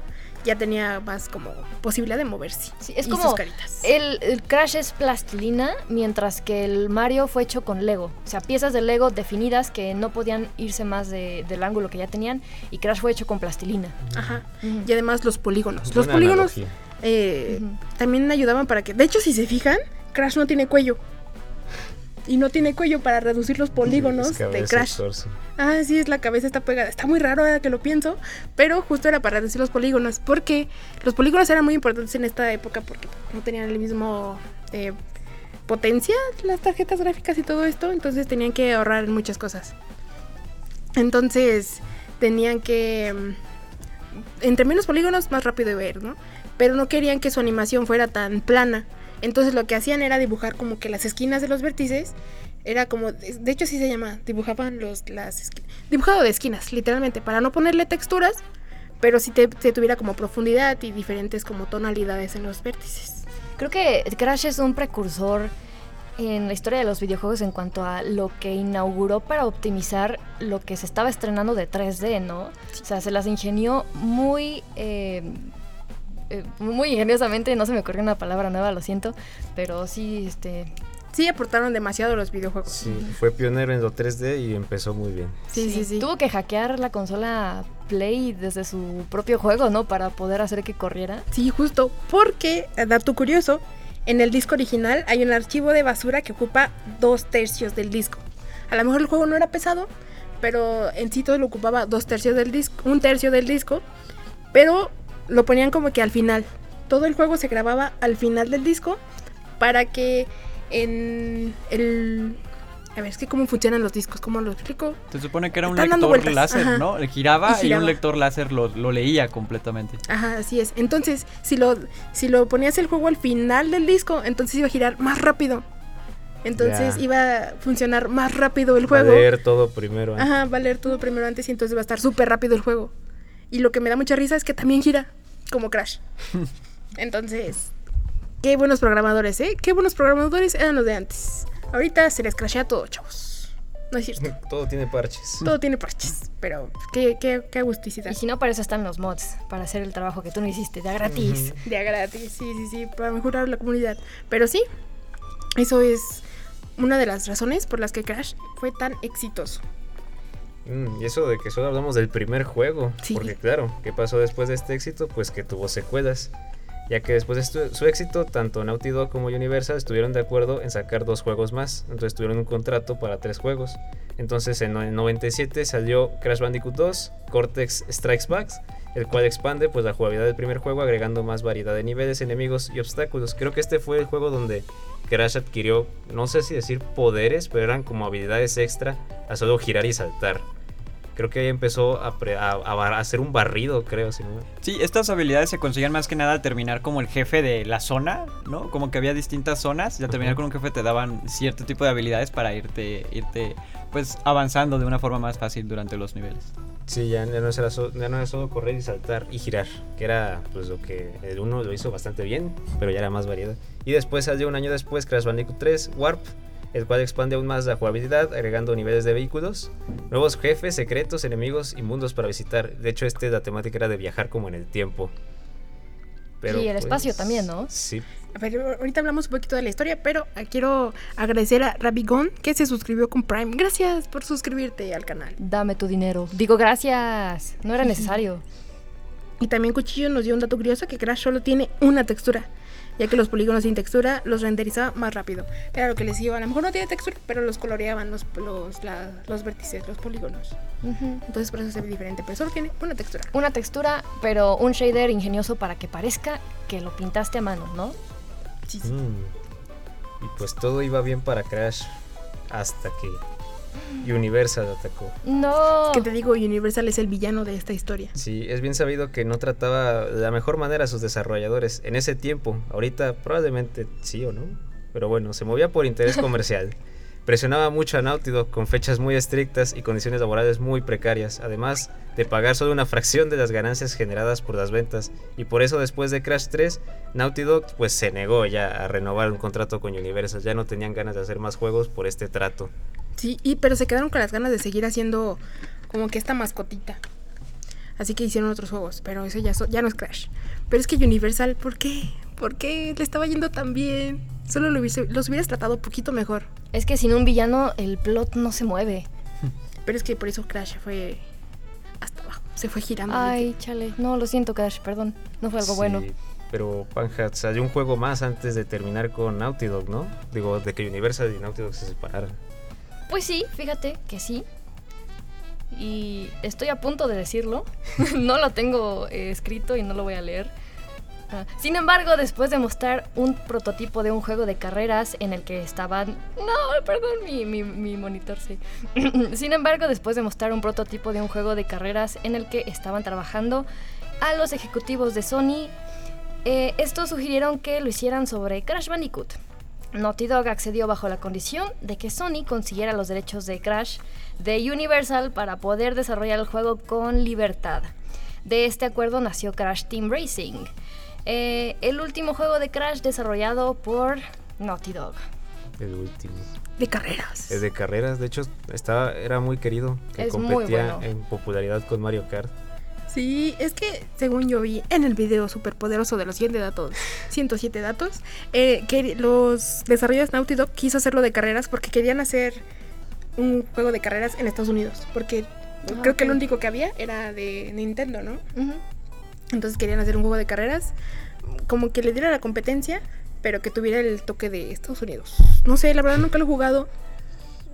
Ya tenía más como posibilidad de moverse. Sí, es y como sus caritas. el, el Crash es plastilina, mientras que el Mario fue hecho con Lego. O sea, piezas de Lego definidas que no podían irse más de- del ángulo que ya tenían. Y Crash fue hecho con plastilina. Ajá. Y además los polígonos. Los polígonos eh, también ayudaban para que... De hecho, si se fijan, Crash no tiene cuello. Y no tiene cuello para reducir los polígonos de Crash. torso. Ah, sí, es la cabeza está pegada. Está muy raro ahora que lo pienso, pero justo era para reducir los polígonos, porque los polígonos eran muy importantes en esta época porque no tenían el mismo eh, potencia las tarjetas gráficas y todo esto, entonces tenían que ahorrar en muchas cosas. Entonces tenían que mm, entre menos polígonos más rápido de ver, ¿no? Pero no querían que su animación fuera tan plana. Entonces lo que hacían era dibujar como que las esquinas de los vértices era como, de hecho sí se llama, dibujaban los, las, esqui- dibujado de esquinas, literalmente, para no ponerle texturas, pero sí te, te tuviera como profundidad y diferentes como tonalidades en los vértices. Creo que Crash es un precursor en la historia de los videojuegos en cuanto a lo que inauguró para optimizar lo que se estaba estrenando de 3D, ¿no? O sea, se las ingenió muy... eh, eh, muy ingeniosamente, no se me ocurrió una palabra nueva, lo siento, pero sí, este, Sí aportaron demasiado los videojuegos. Sí, fue pionero en lo 3D y empezó muy bien. Sí, sí, sí. Tuvo que hackear la consola Play desde su propio juego, ¿no? Para poder hacer que corriera. Sí, justo, porque, eh, dato curioso, en el disco original hay un archivo de basura que ocupa dos tercios del disco. A lo mejor el juego no era pesado, pero en sí todo lo ocupaba dos tercios del disco, un tercio del disco, pero lo ponían como que al final. Todo el juego se grababa al final del disco para que en el... A ver, es que cómo funcionan los discos, ¿cómo lo explico? Se supone que era un Están lector láser, ajá. ¿no? Le giraba Y y, giraba. un lector láser lo, lo leía completamente. Ajá, así es. Entonces, si lo, si lo ponías el juego al final del disco, entonces iba a girar más rápido. Entonces iba a funcionar más rápido el Va a juego. leer todo primero. ¿eh? Ajá, va a leer todo primero antes y entonces va a estar súper rápido el juego. Y lo que me da mucha risa es que también gira, como Crash. [laughs] Entonces, qué buenos programadores, ¿eh? Qué buenos programadores eran los de antes. Ahorita se les crashea todo, chavos. No es cierto. Todo tiene parches. Todo tiene parches, pero qué, qué, qué agusticidad. Y si no, para eso están los mods, para hacer el trabajo que tú no hiciste, de a gratis. De a gratis, sí, sí, sí, para mejorar la comunidad. Pero sí, eso es una de las razones por las que Crash fue tan exitoso. Mm, y eso de que solo hablamos del primer juego. Sí. Porque claro, ¿qué pasó después de este éxito? Pues que tuvo secuelas. Ya que después de su éxito, tanto Naughty Dog como Universal estuvieron de acuerdo en sacar dos juegos más. Entonces tuvieron un contrato para tres juegos. Entonces en el 97 salió Crash Bandicoot 2, Cortex Strikes Back, el cual expande pues la jugabilidad del primer juego agregando más variedad de niveles, enemigos y obstáculos. Creo que este fue el juego donde Crash adquirió, no sé si decir poderes, pero eran como habilidades extra a solo girar y saltar. Creo que ahí empezó a, pre- a- hacer un barrido, creo, si no. Sí, estas habilidades se conseguían más que nada al terminar como el jefe de la zona, ¿no? Como que había distintas zonas y al terminar con un jefe te daban cierto tipo de habilidades para irte, irte pues avanzando de una forma más fácil durante los niveles. Sí, ya, no era so- ya no era solo correr y saltar y girar, que era pues lo que el uno lo hizo bastante bien, pero ya era más variedad. Y después salió un año después Crash Bandicoot 3 Warp, el cual expande aún más la jugabilidad, agregando niveles de vehículos, nuevos jefes, secretos, enemigos y mundos para visitar. De hecho, este la temática era de viajar como en el tiempo. Y el espacio también, ¿no? Sí, A ver, ahorita hablamos un poquito de la historia, pero quiero agradecer a Rabigón que se suscribió con Prime. Gracias por suscribirte al canal. Dame tu dinero. Digo, gracias. No era [laughs] necesario. Y también Cuchillo nos dio un dato curioso que Crash solo tiene una textura. Ya que los polígonos sin textura los renderizaba más rápido. Era lo que les iba, a lo mejor no tiene textura, pero los coloreaban los, los, la- los vértices, los polígonos. Entonces por eso se ve diferente, pero solo tiene una textura. Una textura, pero un shader ingenioso para que parezca que lo pintaste a mano, ¿no? Sí, sí. Mm. Y pues todo iba bien para Crash hasta que Universal atacó. No. Que te digo, Universal es el villano de esta historia. Sí, es bien sabido que no trataba de la mejor manera a sus desarrolladores en ese tiempo. Ahorita probablemente sí o no. Pero bueno, se movía por interés [laughs] comercial. Presionaba mucho a Naughty Dog con fechas muy estrictas y condiciones laborales muy precarias, además de pagar solo una fracción de las ganancias generadas por las ventas. Y por eso después de Crash 3, Naughty Dog pues se negó ya a renovar un contrato con Universal. Ya no tenían ganas de hacer más juegos por este trato. Sí, y, pero se quedaron con las ganas de seguir haciendo como que esta mascotita. Así que hicieron otros juegos, pero eso ya, so- ya no es Crash. Pero es que Universal, ¿por qué? ¿Por qué le estaba yendo tan bien? Solo lo hubiese- los hubieras tratado un poquito mejor. Es que sin un villano el plot no se mueve. [laughs] Pero es que por eso Crash fue hasta abajo. Se fue girando. Ay, chale. No, lo siento, Crash, perdón. No fue algo Sí, bueno. Pero Panja, salió un juego más antes de terminar con Naughty Dog, ¿no? Digo, de que Universal y Naughty Dog se separaran. Pues sí, fíjate que sí. Y estoy a punto de decirlo. [laughs] no lo tengo eh, escrito y no lo voy a leer. Ah, sin embargo, después de mostrar un prototipo de un juego de carreras en el que estaban... No, perdón, mi, mi, mi monitor sí. [clears throat] Sin embargo, después de mostrar un prototipo de un juego de carreras en el que estaban trabajando a los ejecutivos de Sony, eh, estos sugirieron que lo hicieran sobre Crash Bandicoot. Naughty Dog accedió bajo la condición de que Sony consiguiera los derechos de Crash de Universal para poder desarrollar el juego con libertad. De este acuerdo nació Crash Team Racing, eh, el último juego de Crash desarrollado por Naughty Dog. El último. De carreras. Es de carreras, de hecho, estaba, era muy querido. Que Es muy competía bueno. en popularidad con Mario Kart. Sí, es que según yo vi en el video superpoderoso de los 100 datos, 107 datos, eh, que los desarrolladores Naughty Dog quiso hacerlo de carreras porque querían hacer un juego de carreras en Estados Unidos. Porque Ah, creo que el único que había era de Nintendo, ¿no? Entonces querían hacer un juego de carreras como que le diera la competencia, pero que tuviera el toque de Estados Unidos. No sé, la verdad nunca lo he jugado.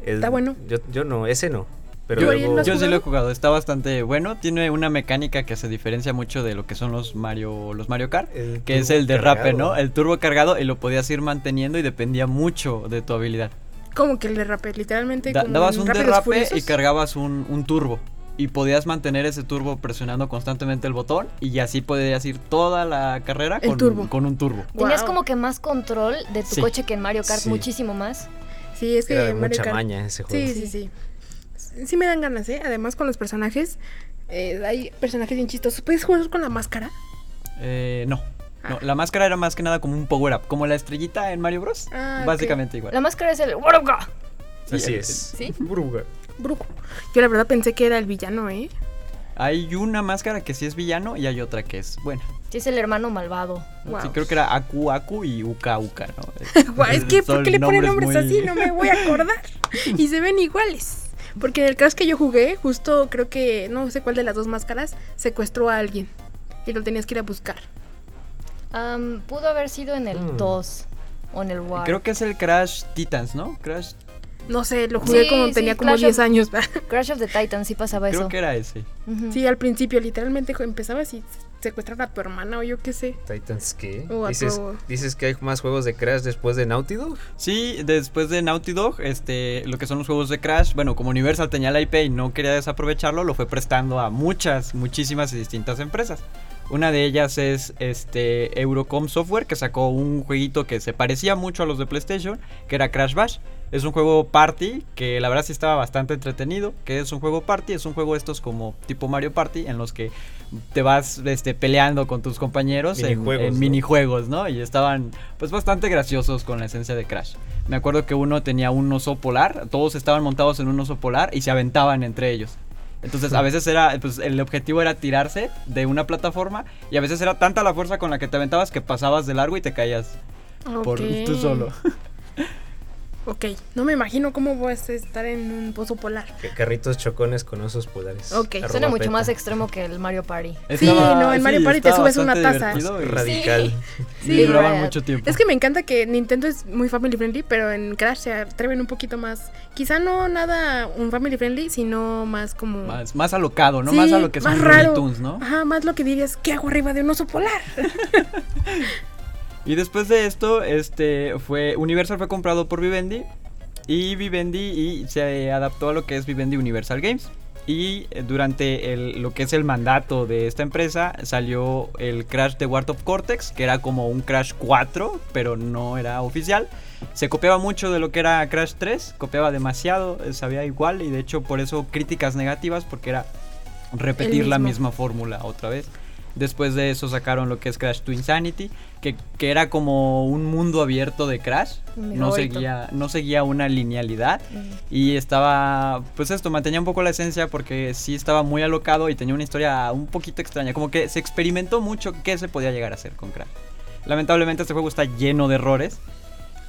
El- Está bueno. Yo, yo no, ese no. Pero Yo, Ariel, luego- ¿lo has yo sí lo he jugado? está bastante bueno. Tiene una mecánica que se diferencia mucho de lo que son los Mario, los Mario Kart, El que es el derrape, cargado. ¿no? El turbo cargado y lo podías ir manteniendo y dependía mucho de tu habilidad. Como que el derrape, literalmente. Da- como dabas un derrape Furiosos. y cargabas un, un turbo. Y podías mantener ese turbo presionando constantemente el botón y así podías ir toda la carrera El con, turbo. con un turbo. Tenías Wow. como que más control de tu Sí. coche que en Mario Kart, Sí. muchísimo más. Sí, es que Era de Mario mucha Kart- maña ese juego. Sí, sí, sí. Sí me dan ganas, ¿eh? Además con los personajes. eh, hay personajes bien chistosos. ¿Puedes jugar con la máscara? Eh, no. No, Ah. la máscara era más que nada como un power up, como la estrellita en Mario Bros. Ah. Básicamente igual. La máscara es el Waruga. Así el- es. ¿Sí? Bruga. Brujo. Yo la verdad pensé que era el villano, ¿eh? Hay una máscara que sí es villano y hay otra que es buena. Sí, es el hermano malvado. Wow. Sí, creo que era Aku Aku y Uka Uka, ¿no? [laughs] Guau, es que, ¿por qué le ponen nombres muy- así? No me voy a acordar. [laughs] y se ven iguales. Porque en el caso que yo jugué, justo creo que, no sé cuál de las dos máscaras, secuestró a alguien. Y lo tenías que ir a buscar. Am, pudo haber sido en el Mm. 2 o en el War. Creo que es el Crash Titans, ¿no? Crash, No sé, lo jugué Sí, como sí, tenía como Clash 10 of- años. [laughs] Crash of the Titans sí pasaba creo eso. que era ese. Sí, al principio, literalmente empezabas y secuestraron a tu hermana o yo qué sé. Titans, ¿qué? O a ¿Dices, tu- ¿Dices que hay más juegos de Crash después de Naughty Dog? Sí, después de Naughty Dog, este, lo que son los juegos de Crash, bueno, como Universal tenía la IP y no quería desaprovecharlo, lo fue prestando a muchas, muchísimas y distintas empresas. Una de ellas es este Eurocom Software, que sacó un jueguito que se parecía mucho a los de PlayStation, que era Crash Bash. Es un juego party, que la verdad sí estaba bastante entretenido, que es un juego party, es un juego estos como tipo Mario Party, en los que te vas este, peleando con tus compañeros en- Minijuegos, en, ¿no? minijuegos, ¿no? Y estaban pues bastante graciosos con la esencia de Crash. Me acuerdo que uno tenía un oso polar, todos estaban montados en un oso polar y se aventaban entre ellos. Entonces a veces era, pues el objetivo era tirarse de una plataforma y a veces era tanta la fuerza con la que te aventabas que pasabas de largo y te caías. Por tú solo. Ok, no me imagino cómo vas a estar en un pozo polar. Que Carritos chocones con osos polares. Ok, Suena mucho peta. más extremo que el Mario Party. Sí, no, en Mario Party te subes una taza. y Radical. Sí, Sí, mucho tiempo. Es que me encanta que Nintendo es muy family friendly, pero en Crash se atreven un poquito más. Quizá no nada un family friendly, sino más como. Más, más alocado, ¿no? Sí, más a lo que son Tunes, ¿no? Ajá, más lo que dirías, ¿qué hago arriba de un oso polar? [laughs] Y después de esto, este fue Universal fue comprado por Vivendi y Vivendi y se adaptó a lo que es Vivendi Universal Games. Y eh, durante el- lo que es el mandato de esta empresa salió el Crash de War of Cortex, que era como un Crash 4, pero no era oficial. Se copiaba mucho de lo que era Crash 3, copiaba demasiado, eh, sabía igual y de hecho por eso críticas negativas porque era repetir la misma fórmula otra vez. Después de eso sacaron lo que es Crash to Insanity, que, que era como un mundo abierto de Crash. Mi No favorito. seguía, no seguía una linealidad. Y estaba, pues esto, mantenía un poco la esencia porque sí estaba muy alocado y tenía una historia un poquito extraña. Como que se experimentó mucho qué se podía llegar a hacer con Crash. Lamentablemente este juego está lleno de errores.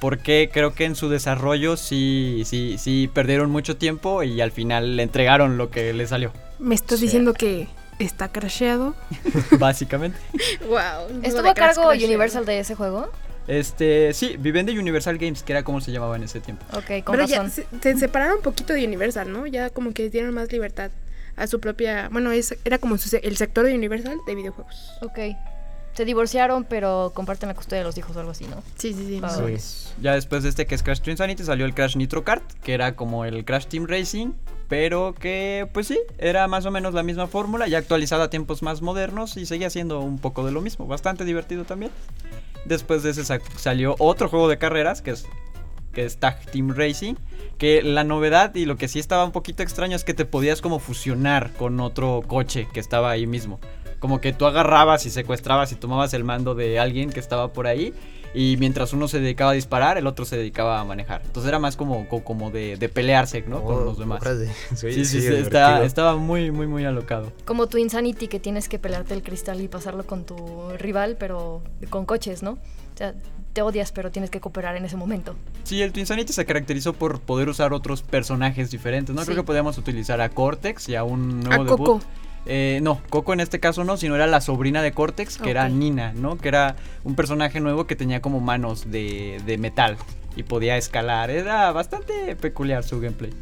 Porque creo que en su desarrollo sí, sí, sí perdieron mucho tiempo y al final le entregaron lo que le salió. Me estás diciendo que está crasheado. [laughs] básicamente. Wow. ¿Estuvo a cargo Universal de ese juego? Este, sí, Vivendi Universal Games, que era como se llamaba en ese tiempo. Ok, con Pero ya se, se separaron un poquito de Universal, ¿no? Ya como que dieron más libertad a su propia. Bueno, es, era como su el sector de Universal de videojuegos. Ok. Se divorciaron, pero comparten la custodia de los hijos o algo así, ¿no? Sí, sí, sí. Ah, Sí. Ya después de este que es Crash to Insanity salió el Crash Nitro Kart, que era como el Crash Team Racing, pero que pues sí, era más o menos la misma fórmula, ya actualizada a tiempos más modernos y seguía siendo un poco de lo mismo, bastante divertido también. Después de ese sa- salió otro juego de carreras, que es que es Tag Team Racing, que la novedad y lo que sí estaba un poquito extraño es que te podías como fusionar con otro coche que estaba ahí mismo. Como que tú agarrabas y secuestrabas y tomabas el mando de alguien que estaba por ahí y mientras uno se dedicaba a disparar, el otro se dedicaba a manejar. Entonces era más como, co- como de, de pelearse, ¿no? Con Oh, los demás. [laughs] Sí, Sí, está- estaba muy, muy, muy alocado. Como tu Insanity que tienes que pelearte el cristal y pasarlo con tu rival, pero con coches, ¿no? O sea, te odias, pero tienes que cooperar en ese momento. Sí, el Twinsanity se caracterizó por poder usar otros personajes diferentes, ¿no? Sí. Creo que podíamos utilizar a Cortex y a un nuevo A debut. Coco. Eh, no, Coco en este caso no, sino era la sobrina de Cortex, que era. Nina, ¿no? Que era un personaje nuevo que tenía como manos de, de metal y podía escalar. Era bastante peculiar su gameplay.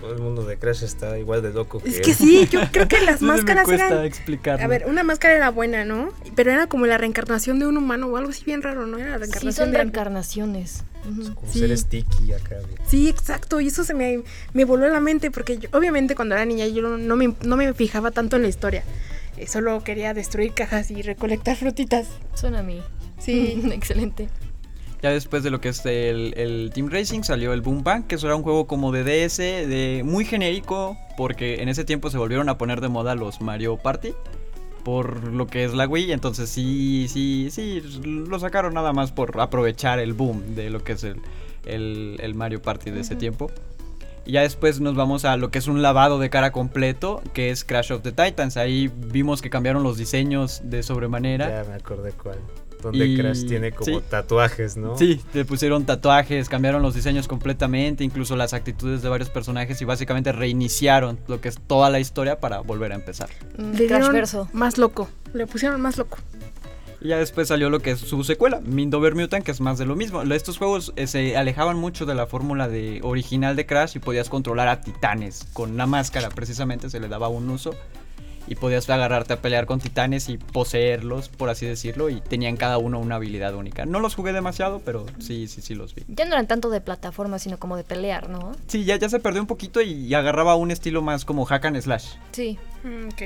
Todo el mundo de Crash está igual de loco que Es él. que sí, yo creo que las [laughs] me máscaras cuesta eran. explicarlo. A ver, una máscara era buena, ¿no? Pero era como la reencarnación de un humano o algo así bien raro, ¿no? Era la Sí, son de reencarnaciones. Ujú. Como Sí. ser sticky acá. Sí, exacto. Y eso se me, me voló la mente porque yo- obviamente cuando era niña yo no me, no me fijaba tanto en la historia. Eh, Solo quería destruir cajas y recolectar frutitas. Suena a mí. Sí. [laughs] Excelente. Ya después de lo que es el, el Team Racing salió el Boom Bang, que eso era un juego como de DS, de muy genérico, porque en ese tiempo se volvieron a poner de moda los Mario Party, por lo que es la Wii, entonces sí, sí, sí, lo sacaron nada más por aprovechar el boom de lo que es el, el- el Mario Party de ese tiempo. Y ya después nos vamos a lo que es un lavado de cara completo, que es Crash of the Titans. Ahí vimos que cambiaron los diseños de sobremanera. Ya me acordé cuál. Donde Y- Crash tiene como sí. tatuajes, ¿no? Sí, le pusieron tatuajes, cambiaron los diseños completamente, incluso las actitudes de varios personajes y básicamente reiniciaron lo que es toda la historia para volver a empezar. Mm, Le Crash verso. más loco. Le pusieron más loco. Y ya después salió lo que es su secuela, Mindover Mutant, que es más de lo mismo. Estos juegos eh, se alejaban mucho de la fórmula de original de Crash y podías controlar a titanes con la máscara, precisamente se le daba un uso. Y podías agarrarte a pelear con titanes y poseerlos, por así decirlo, y tenían cada uno una habilidad única. No los jugué demasiado, pero sí, sí, sí los vi. Ya no eran tanto de plataforma, sino como de pelear, ¿no? Sí, ya, ya se perdió un poquito y agarraba un estilo más como hack and slash. Sí. Mm, Ok.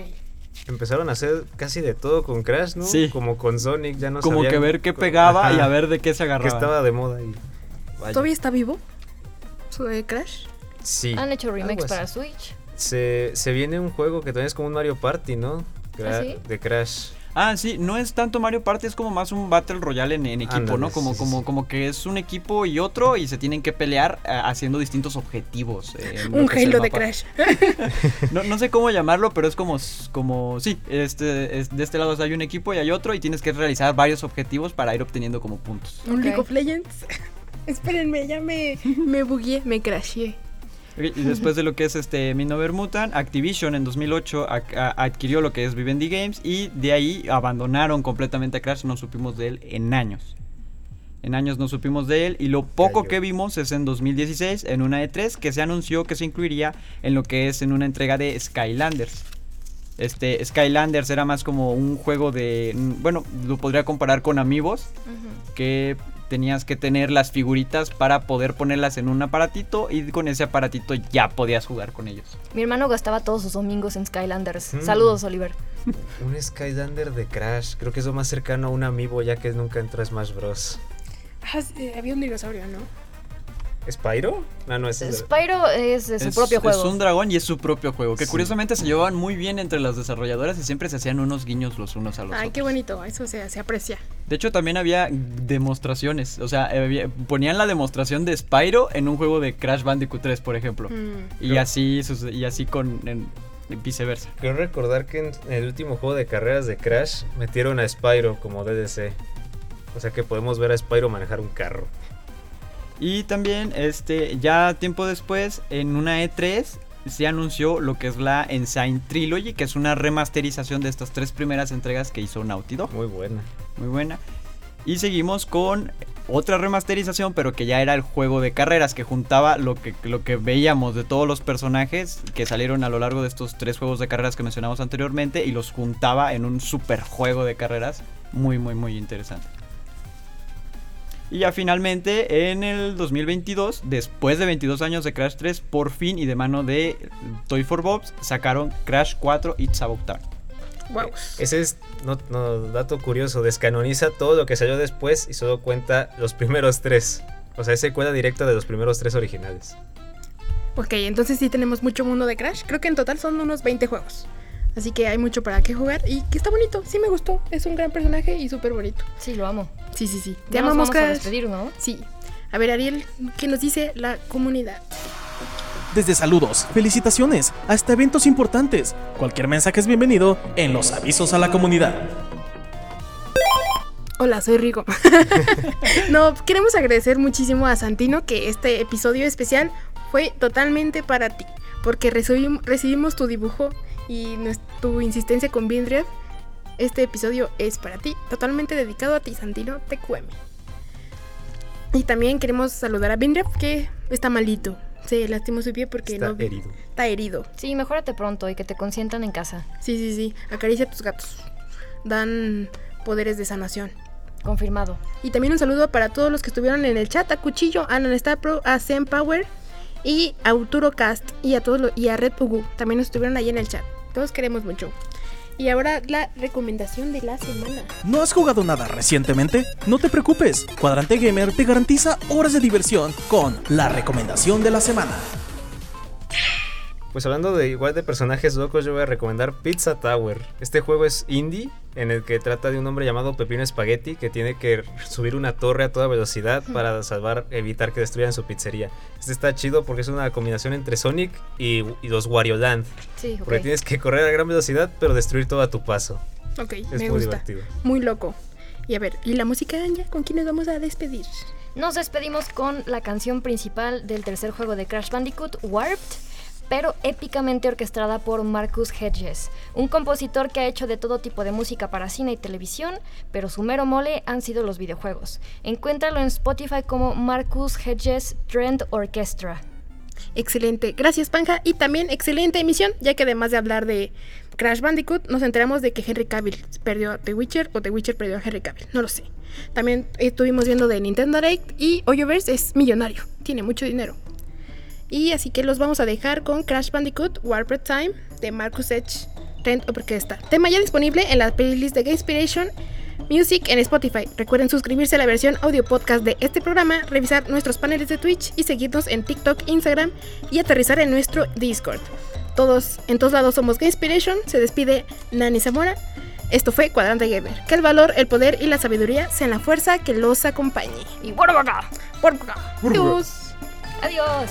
Empezaron a hacer casi de todo con Crash, ¿no? Sí. Como con Sonic, ya no como sabían que ver qué pegaba y a ver de qué se que agarraba. estaba de moda y vaya. ¿Todavía está vivo? ¿Su de Crash? Sí. Han hecho remakes para. Switch. Se, se viene un juego que también es como un Mario Party, ¿no? Cra- ¿Ah, sí? De Crash. Ah, sí, no es tanto Mario Party, es como más un Battle Royale en, en equipo, ¿no? Como, sí, como, sí. como que es un equipo y otro y se tienen que pelear eh, haciendo distintos objetivos. eh, Un Halo de. Crash. [laughs] No, no sé cómo llamarlo, pero es como, como sí, este, es- de este lado hay un equipo y hay otro y tienes que realizar varios objetivos para ir obteniendo como puntos. Un League Ok. of Legends. [laughs] Espérenme, ya me, me bugué, me crasheé. Y después de lo que es este Minover Mutant, Activision en 2008 ac- a- adquirió lo que es Vivendi Games y de ahí abandonaron completamente a Crash, no supimos de él en años. En años no supimos de él y lo poco Cayó. que vimos es en 2016 en una E3 que se anunció que se incluiría en lo que es en una entrega de Skylanders. Este Skylanders era más como un juego de, mm, bueno, lo podría comparar con Amigos, que tenías que tener las figuritas para poder ponerlas en un aparatito y con ese aparatito ya podías jugar con ellos. Mi hermano gastaba todos sus domingos en Skylanders. Mm. Saludos, Oliver. [laughs] Un Skylander de Crash. Creo que es lo más cercano a un amiibo ya que nunca entró a Smash Bros. Ah, sí, había un dinosaurio, ¿no? ¿Spyro? No, no, ese Spyro es de su es, propio juego. Es un dragón y es su propio juego. Que Sí. curiosamente se llevaban muy bien entre las desarrolladoras y siempre se hacían unos guiños los unos a los Ay, otros. qué bonito, eso se, se aprecia. De hecho, también había demostraciones. O sea, había- ponían la demostración de Spyro en un juego de Crash Bandicoot 3, por ejemplo. Mm. Y así, sus- y así con en- viceversa. Creo recordar que en el último juego de carreras de Crash metieron a Spyro como DDC. O sea que podemos ver a Spyro manejar un carro. Y también, este, ya tiempo después, en una E3 se anunció lo que es la Ensign Trilogy, que es una remasterización de estas tres primeras entregas que hizo Naughty Dog. Muy buena. Muy buena. Y seguimos con otra remasterización, pero que ya era el juego de carreras, que juntaba lo que, lo que veíamos de todos los personajes que salieron a lo largo de estos tres juegos de carreras que mencionamos anteriormente y los juntaba en un super juego de carreras muy, muy, muy interesante. Y ya finalmente en el 2022, después de 22 años de Crash 3, por fin y de mano de Toy for Bobs, sacaron Crash 4 It's About Time. Wow. Ese es, no, no, dato curioso, descanoniza todo lo que salió después y solo cuenta los primeros tres. O sea, es secuela directa de los primeros tres originales. Ok, entonces sí tenemos mucho mundo de Crash. Creo que en total son unos 20 juegos. Así que hay mucho para qué jugar y que está bonito. Sí me gustó. Es un gran personaje y súper bonito. Sí, lo amo. Sí, sí, sí. Te Ya nos amamos, vamos a despedir, ¿no? Sí. A ver, Ariel, ¿qué nos dice la comunidad? Desde saludos, felicitaciones, hasta eventos importantes. Cualquier mensaje es bienvenido en los avisos a la comunidad. Hola, soy Rigo. [laughs] no, queremos agradecer muchísimo a Santino que este episodio especial fue totalmente para ti. Porque recibim- recibimos tu dibujo y tu insistencia con Bindrev. Este episodio es para ti, totalmente dedicado a ti, Santino TQM. Y también queremos saludar a Bindrev que está malito. Se lastimó su pie porque Está no herido. está herido. Sí, mejórate pronto y que te consientan en casa. Sí, sí, sí. Acaricia a tus gatos. Dan poderes de sanación. Confirmado. Y también un saludo para todos los que estuvieron en el chat, a Cuchillo, a Nanestar Pro, a Zen Power y a Uturo Cast y a todos los- y a Red Ugu. También estuvieron ahí en el chat. Todos queremos mucho. Y ahora la recomendación de la semana. ¿No has jugado nada recientemente? No te preocupes, Cuadrante Gamer te garantiza horas de diversión con la recomendación de la semana. Pues hablando de igual de personajes locos, yo voy a recomendar Pizza Tower. Este juego es indie, en el que trata de un hombre llamado Pepino Spaghetti que tiene que subir una torre a toda velocidad para salvar, evitar que destruyan su pizzería. Este está chido porque es una combinación entre Sonic y, y los Wario Land. Sí, ok. Porque tienes que correr a gran velocidad, pero destruir todo a tu paso. Ok, Es me muy gusta. divertido. Muy loco. Y a ver, ¿y la música, Anja? ¿Con quién nos vamos a despedir? Nos despedimos con la canción principal del tercer juego de Crash Bandicoot, Warped, pero épicamente orquestada por Marcus Hedges, un compositor que ha hecho de todo tipo de música para cine y televisión, pero su mero mole han sido los videojuegos. Encuéntralo en Spotify como Marcus Hedges Trend Orchestra. Excelente, gracias Panja y también excelente emisión, ya que además de hablar de Crash Bandicoot, nos enteramos de que Henry Cavill perdió a The Witcher o The Witcher perdió a Henry Cavill, no lo sé. También estuvimos viendo de Nintendo Direct y Hoyoverse es millonario, tiene mucho dinero. Y así que los vamos a dejar con Crash Bandicoot Warped Time de Marcus Edge Trend Orchestra. Tema ya disponible en la playlist de Game Inspiration Music en Spotify. Recuerden suscribirse a la versión audio podcast de este programa, revisar nuestros paneles de Twitch y seguirnos en TikTok, Instagram y aterrizar en nuestro Discord. Todos, en todos lados somos Game Inspiration. Se despide Nani Zamora. Esto fue Cuadrante Gamer. Que el valor, el poder y la sabiduría sean la fuerza que los acompañe. Y bueno, acá. Por acá. Adiós. Adiós.